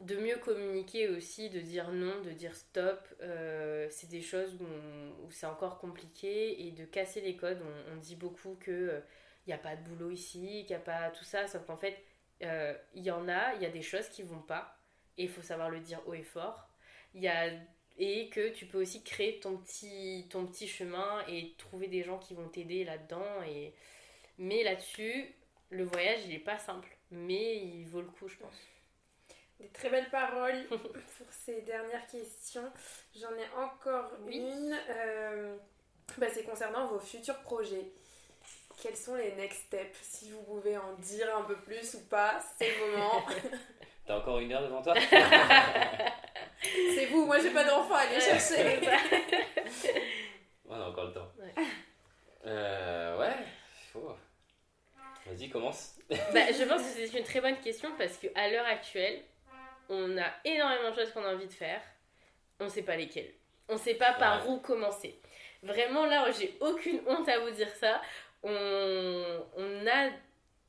de mieux communiquer aussi, de dire non, de dire stop. Euh, c'est des choses où, c'est encore compliqué et de casser les codes. On, dit beaucoup que il n'y a pas de boulot ici, qu'il n'y a pas tout ça, sauf qu'en fait, il y en a, il y a des choses qui vont pas et il faut savoir le dire haut et fort. Il y a et que tu peux aussi créer ton petit, ton petit chemin et trouver des gens qui vont t'aider là-dedans. Et... Mais là-dessus, le voyage, il n'est pas simple, mais il vaut le coup, je pense. Des très belles paroles (laughs) pour ces dernières questions. J'en ai encore une. Euh, bah, c'est concernant vos futurs projets. Quels sont les next steps? Si vous pouvez en dire un peu plus ou pas, c'est le moment. (laughs) T'as encore une heure devant toi (laughs) C'est vous, moi j'ai pas d'enfant, allez chercher. (laughs) on a encore le temps. Ouais, euh, ouais. Vas-y, commence. (laughs) Bah, je pense que c'est une très bonne question parce qu'à l'heure actuelle, on a énormément de choses qu'on a envie de faire. On sait pas lesquelles. On sait pas par où commencer. Vraiment, là, j'ai aucune honte à vous dire ça. On, on a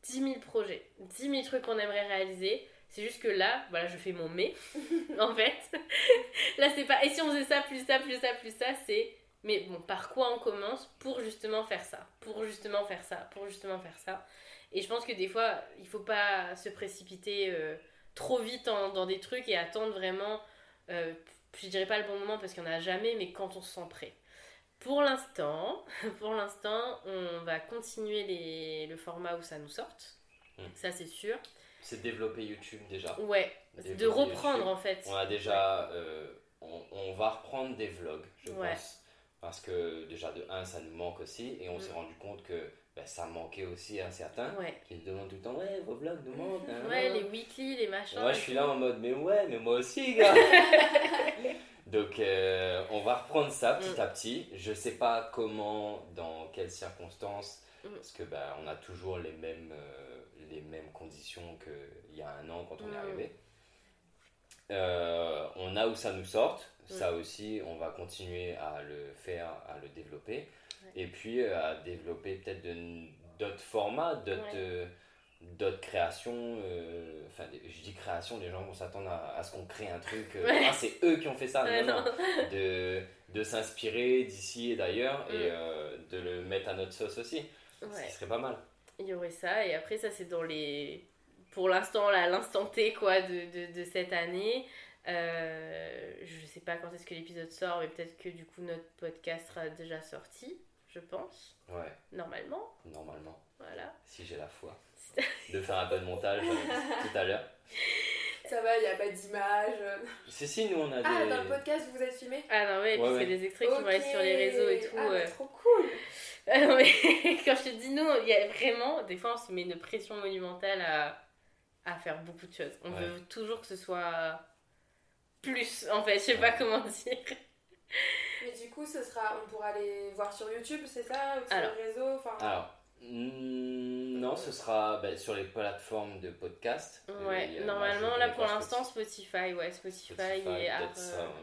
10 000 projets, 10 000 trucs qu'on aimerait réaliser. C'est juste que là, voilà, je fais mon mais, (laughs) en fait. là, c'est pas. Et si on faisait ça, plus ça, plus ça, plus ça, c'est. Mais bon, par quoi on commence pour justement faire ça Pour justement faire ça Pour justement faire ça Et je pense que des fois, il faut pas se précipiter euh, trop vite dans des trucs et attendre vraiment. Euh, je dirais pas le bon moment parce qu'il n'y en a jamais, mais quand on se sent prêt. Pour l'instant, (laughs) pour l'instant, on va continuer les, le format où ça nous sorte. Hmm. Ça, c'est sûr. C'est développer YouTube déjà. Ouais, de reprendre en fait. On a déjà. Euh, on, va reprendre des vlogs, je pense. Parce que déjà, de 1, ça nous manque aussi. Et on s'est mm. rendu compte que bah, ça manquait aussi à certains qui se demandent tout le temps Ouais, vos vlogs nous manquent. Hein, ouais, les weekly, les machins. Moi, je suis là en mode Mais ouais, mais moi aussi, gars. (laughs) Donc, euh, on va reprendre ça petit mm. à petit. Je sais pas comment, dans quelles circonstances, mm. parce que bah, on a toujours les mêmes. Euh, les mêmes conditions qu'il y a un an quand on est arrivé. Euh, on a où ça nous sorte, ça aussi on va continuer à le faire, à le développer, et puis euh, à développer peut-être d'autres formats, d'autres euh, d'autres créations. enfin, je dis création, les gens vont s'attendre à, ce qu'on crée un truc. Ah, c'est eux qui ont fait ça. non, (laughs) De, de s'inspirer d'ici et d'ailleurs et mm. de le mettre à notre sauce aussi. Ce serait pas mal il y aurait ça. Et après, ça, c'est dans les. Pour l'instant, là, l'instant T, quoi, de, de, de cette année. Euh, je sais pas quand est-ce que l'épisode sort, mais peut-être que du coup, notre podcast sera déjà sorti, je pense. Ouais. Normalement. Normalement. Voilà. Si j'ai la foi. (laughs) de faire un bon montage euh, (laughs) tout à l'heure. Ça va, il n'y a pas d'image. Si, si, nous on a ah, des. Ah, dans le podcast, vous êtes filmé Ah non, ouais, c'est des extraits qui vont aller sur les réseaux et tout. Ah, trop cool (laughs) ah non, mais quand je te dis nous, il y a vraiment, des fois, on se met une pression monumentale à, à faire beaucoup de choses. On veut toujours que ce soit plus, en fait, je sais pas comment dire. Mais du coup, ce sera, on pourra aller voir sur YouTube, c'est ça Ou sur les réseaux Alors, non, ce sera bah, sur les plateformes de podcast. Ouais, normalement, là pour l'instant, Spotify, ouais, Spotify, et. Euh...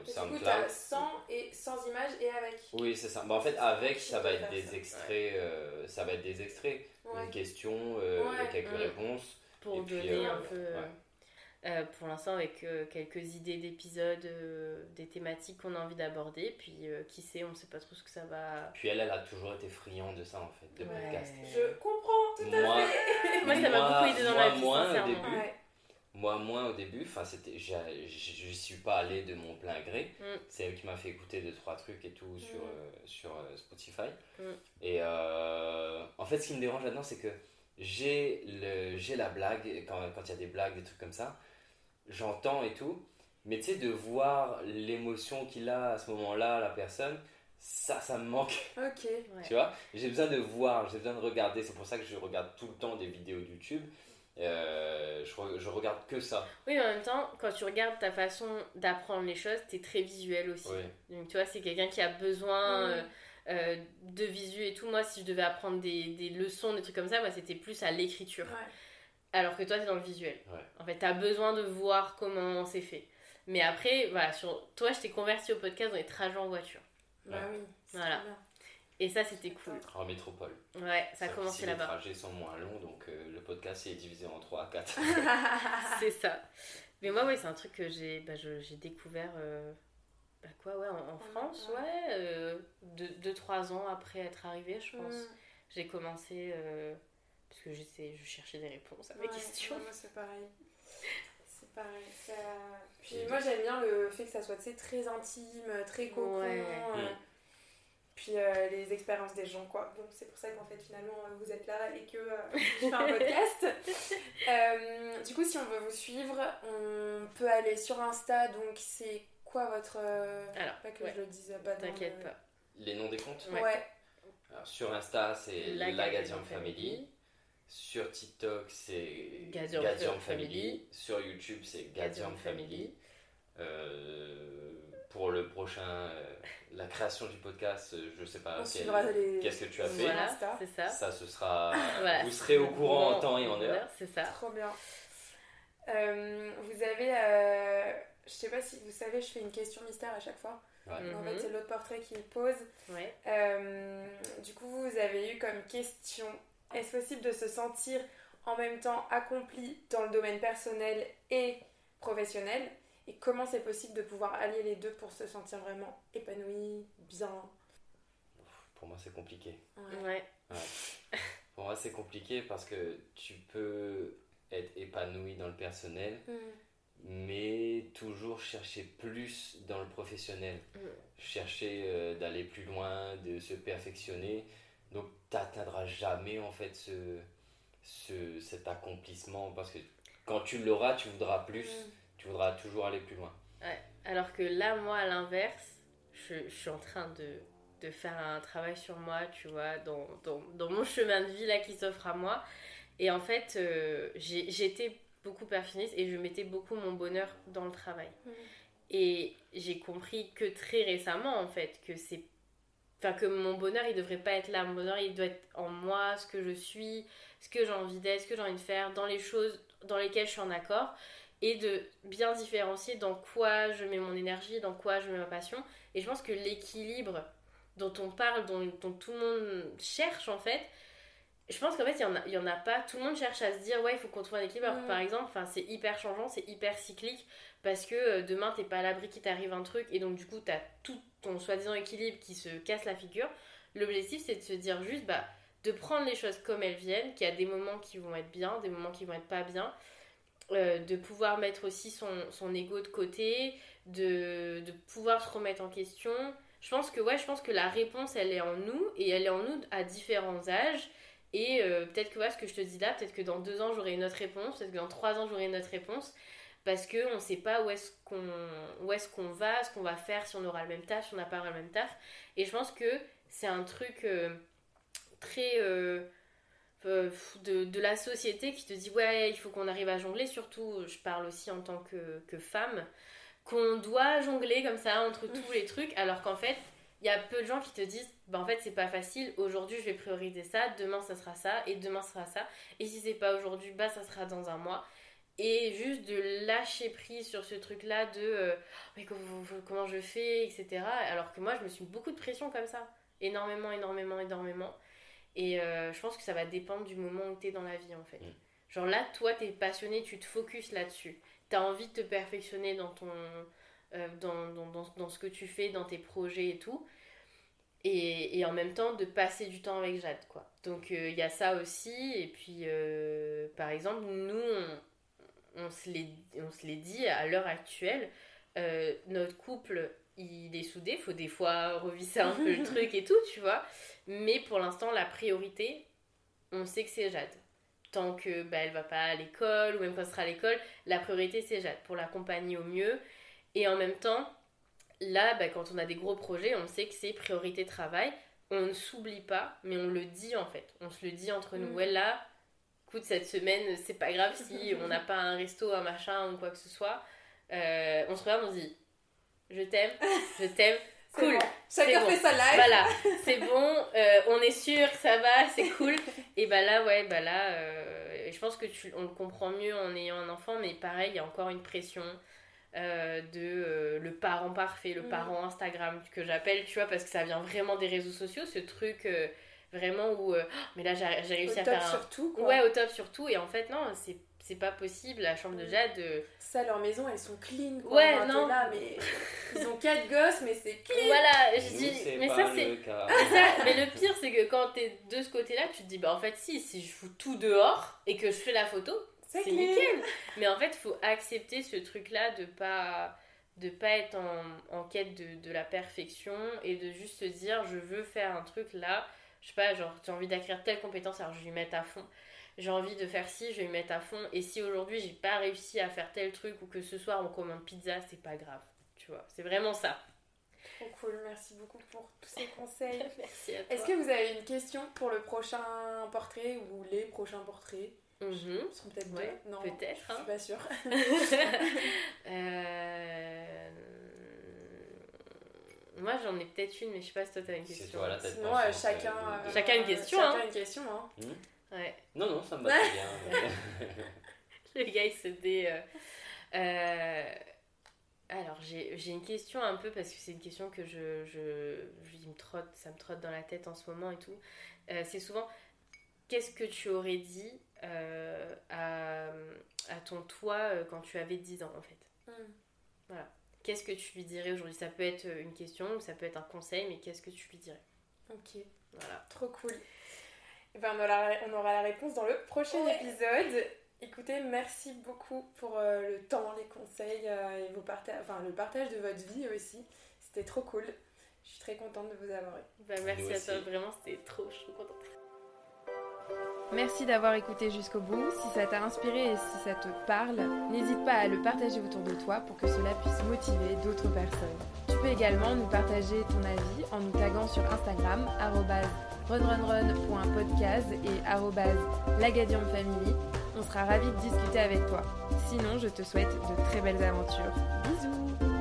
Du coup, as sans, et, sans image et avec. Oui, c'est ça. Bah, en fait, avec, ça va être des extraits. Euh, ça va être des extraits. Une question, euh, quelques réponses. Pour donner euh, un peu. Euh, pour l'instant avec euh, quelques idées d'épisodes, euh, des thématiques qu'on a envie d'aborder, puis qui sait, on ne sait pas trop ce que ça va. Puis elle, elle a toujours été friande de ça en fait, de podcast. Je comprends tout à fait. (laughs) moi, ça m'a beaucoup aidé dans ma vie, moins au début. Moi, moins au début, enfin, c'était, je suis pas allé de mon plein gré. Mm. C'est elle qui m'a fait écouter deux trois trucs et tout sur, mm. sur Spotify. Mm. Et en fait, ce qui me dérange là-dedans, c'est que j'ai le j'ai la blague quand il y a des blagues des trucs comme ça j'entends et tout, mais tu sais, de voir l'émotion qu'il a à ce moment-là, la personne, ça, ça me manque. Ok. (laughs) Tu vois J'ai besoin de voir, j'ai besoin de regarder. C'est pour ça que je regarde tout le temps des vidéos YouTube. Euh, je, je, regarde que ça. Oui, mais en même temps, quand tu regardes ta façon d'apprendre les choses, tu es très visuel aussi. Donc, tu vois, c'est quelqu'un qui a besoin. Euh, de visu et tout, moi, si je devais apprendre des, des leçons, des trucs comme ça, moi, c'était plus à l'écriture. Alors que toi, t'es dans le visuel. En fait, t'as besoin de voir comment c'est fait. Mais après, voilà, sur toi, je t'ai converti au podcast dans les trajets en voiture. Bah oui. Voilà. Et ça, c'était cool. En métropole. Ouais, ça, a commencé là-bas. Les trajets sont moins longs, donc euh, le podcast est divisé en 3 à 4. c'est ça. Mais moi, oui, c'est un truc que j'ai bah, découvert. Euh, bah quoi, ouais, en, France, ouais. 2-3 euh, ans après être arrivée, je pense. Mm. J'ai commencé. Parce que je cherchais des réponses à mes questions. Moi, c'est pareil. C'est pareil. Puis moi, j'aime bien le fait que ça soit très intime, très cocon. Mm puis euh, les expériences des gens quoi. Donc c'est pour ça qu'en fait finalement euh, vous êtes là et que euh, je fais un (laughs) podcast. du coup si on veut vous suivre, on peut aller sur Insta donc c'est quoi votre... Alors, pas que je le dise pas. T'inquiète pas. Les noms des comptes Ouais. Alors, sur Insta c'est la, Gadium Family. Sur TikTok c'est Gadium, Family. Sur YouTube c'est Gadium Family. pour le prochain la création du podcast, euh, je sais pas qu'est-ce que tu as fait. Voilà, c'est ça. Ça, ce sera. (laughs) vous serez au courant en temps et en heure. C'est ça. Trop bien. Euh, vous avez. Euh, je sais pas si vous savez, je fais une question mystère à chaque fois. En fait, mhm. c'est l'autre portrait qui pose. Ouais. du coup, vous avez eu comme question est-ce possible de se sentir en même temps accompli dans le domaine personnel et professionnel? Et comment c'est possible de pouvoir allier les deux pour se sentir vraiment épanoui, bien? Pour moi, c'est compliqué. Ouais. pour moi, c'est compliqué parce que tu peux être épanoui dans le personnel, mm. mais toujours chercher plus dans le professionnel. Mm. Chercher euh, d'aller plus loin, de se perfectionner. N'atteindras jamais en fait ce, ce, cet accomplissement parce que quand tu l'auras, tu voudras plus. Mm tu voudras toujours aller plus loin. Ouais. Alors que là, moi, à l'inverse, je, je, suis en train de, de, faire un travail sur moi, tu vois, dans, dans, dans mon chemin de vie là qui s'offre à moi. Et en fait, euh, j'étais beaucoup perfectionniste et je mettais beaucoup mon bonheur dans le travail. Mmh. Et j'ai compris que très récemment, en fait, que c'est. Enfin, que mon bonheur, il devrait pas être là. Mon bonheur, il doit être en moi, ce que je suis, ce que j'ai envie d'être, ce que j'ai envie de faire, dans les choses dans lesquelles je suis en accord et de bien différencier dans quoi je mets mon énergie, dans quoi je mets ma passion. Et je pense que l'équilibre dont on parle, dont, tout le monde cherche en fait, je pense qu'en fait, il n'y en, a pas. Tout le monde cherche à se dire, ouais, il faut qu'on trouve un équilibre. par exemple, c'est hyper changeant, c'est hyper cyclique, parce que euh, demain, t'es pas à l'abri qu'il t'arrive un truc, et donc du coup, tu as tout ton soi-disant équilibre qui se casse la figure. L'objectif, c'est de se dire juste, bah, de prendre les choses comme elles viennent, qu'il y a des moments qui vont être bien, des moments qui vont être pas bien, euh, de pouvoir mettre aussi son, son ego de côté, de, de, pouvoir se remettre en question. Je pense que ouais, je pense que la réponse elle est en nous et elle est en nous à différents âges. Et euh, peut-être que ouais, ce que je te dis là, peut-être que dans deux ans j'aurai une autre réponse, peut-être que dans trois ans j'aurai une autre réponse, parce qu'on ne sait pas où est-ce qu'on est qu'on va, ce qu'on va faire, si on aura le même taf, si on n'a pas le même taf. Et je pense que c'est un truc euh, très euh, de, de, la société qui te dit ouais il faut qu'on arrive à jongler. Surtout je parle aussi en tant que, que femme qu'on doit jongler comme ça entre tous les trucs. Alors qu'en fait il y a peu de gens qui te disent bah en fait c'est pas facile. Aujourd'hui je vais prioriser ça. Demain ça sera ça. Et demain ça sera ça. Et si c'est pas aujourd'hui bah ça sera dans un mois et juste de lâcher prise sur ce truc là de euh, mais comment je fais? etc alors que moi je me suis beaucoup de pression comme ça énormément énormément énormément et euh, je pense que ça va dépendre du moment où tu es dans la vie en fait. Mm. Genre là, toi, tu es passionné, tu te focuses là-dessus. Tu as envie de te perfectionner dans, ton, euh, dans, dans, dans, ce que tu fais, dans tes projets et tout. Et, et en même temps, de passer du temps avec Jade, quoi. Donc il y a ça aussi. Et puis, par exemple, nous, on, on se l'est dit à l'heure actuelle, notre couple, il est soudé. Faut des fois revisser un peu le (laughs) truc et tout, tu vois. Mais pour l'instant, la priorité, on sait que c'est Jade. Tant que bah, elle va pas à l'école ou même quand elle sera à l'école, la priorité c'est Jade pour l'accompagner au mieux. Et en même temps, là, bah, quand on a des gros projets, on sait que c'est priorité travail. On ne s'oublie pas, mais on le dit en fait. On se le dit entre nous. Mm. Ouais, là, écoute, cette semaine, c'est pas grave si (laughs) on n'a pas un resto, un machin ou quoi que ce soit. Euh, on se regarde, on se dit Je t'aime, (laughs) je t'aime, cool. Chacun fait sa life. Voilà, c'est (laughs) bon, euh, on est sûr que ça va, c'est cool. Et bah là, ouais, bah là, euh, je pense que tu, on le comprend mieux en ayant un enfant, mais pareil, il y a encore une pression. Euh, de le parent parfait, le mm. parent Instagram que j'appelle, tu vois, parce que ça vient vraiment des réseaux sociaux, ce truc vraiment où, oh, mais là j'ai réussi à faire un... surtout Ouais, au top surtout, et en fait non, c'est c'est pas possible, la chambre de Jade. Ça, leur maison, elles sont clean. Quoi. Ouais, non. Là, mais (laughs) ils ont quatre gosses, mais c'est clean. Voilà, je dis. (laughs) Mais ça, c'est. Mais le pire, c'est que quand t'es de ce côté-là, tu te dis, bah en fait, si, si je fous tout dehors et que je fais la photo, c'est nickel. Mais en fait, il faut accepter ce truc-là de pas de pas être en, en quête de, de, la perfection et de juste se dire je veux faire un truc là je sais pas genre j'ai envie d'acquérir telle compétence alors je vais y mettre à fond j'ai envie de faire ci, je vais me mettre à fond. Et si aujourd'hui j'ai pas réussi à faire tel truc ou que ce soir on commande pizza, c'est pas grave. Tu vois, c'est vraiment ça. Trop cool, merci beaucoup pour tous ces conseils. (laughs) merci à toi. Est-ce que vous avez une question pour le prochain portrait ou les prochains portraits? Mm Ce seront peut-être deux. Non, peut-être. Je suis hein. pas sûre. (laughs) (laughs) euh... Moi j'en ai peut-être une, mais je sais pas si toi t'as une question. Toi, Sinon, euh, chacun, euh, chacun une question. Chacun hein. une question. Hein. Hmm Ouais. Non, non, ça me va très bien. (laughs) le gars, il se dé. Euh, euh, alors, j'ai une question un peu parce que c'est une question que je, je, me trotte, ça me trotte dans la tête en ce moment et tout. Euh, c'est souvent qu'est-ce que tu aurais dit à, à, ton toi quand tu avais 10 ans en fait? Hmm. Voilà. Qu'est-ce que tu lui dirais aujourd'hui? Ça peut être une question ou ça peut être un conseil, mais qu'est-ce que tu lui dirais? Ok. Voilà. Trop cool. Eh ben, on, aura, on, aura, la réponse dans le prochain épisode. Écoutez, merci beaucoup pour euh, le temps, les conseils euh, et vos enfin, le partage de votre vie aussi. C'était trop cool. Je suis très contente de vous avoir eu. Bah, merci à toi, vraiment, c'était trop, je suis contente. Merci d'avoir écouté jusqu'au bout. Si ça t'a inspiré et si ça te parle, n'hésite pas à le partager autour de toi pour que cela puisse motiver d'autres personnes. Tu peux également nous partager ton avis en nous taguant sur Instagram runrunrun.podcast et lagadiumfamily. On sera ravis de discuter avec toi. Sinon, je te souhaite de très belles aventures. Bisous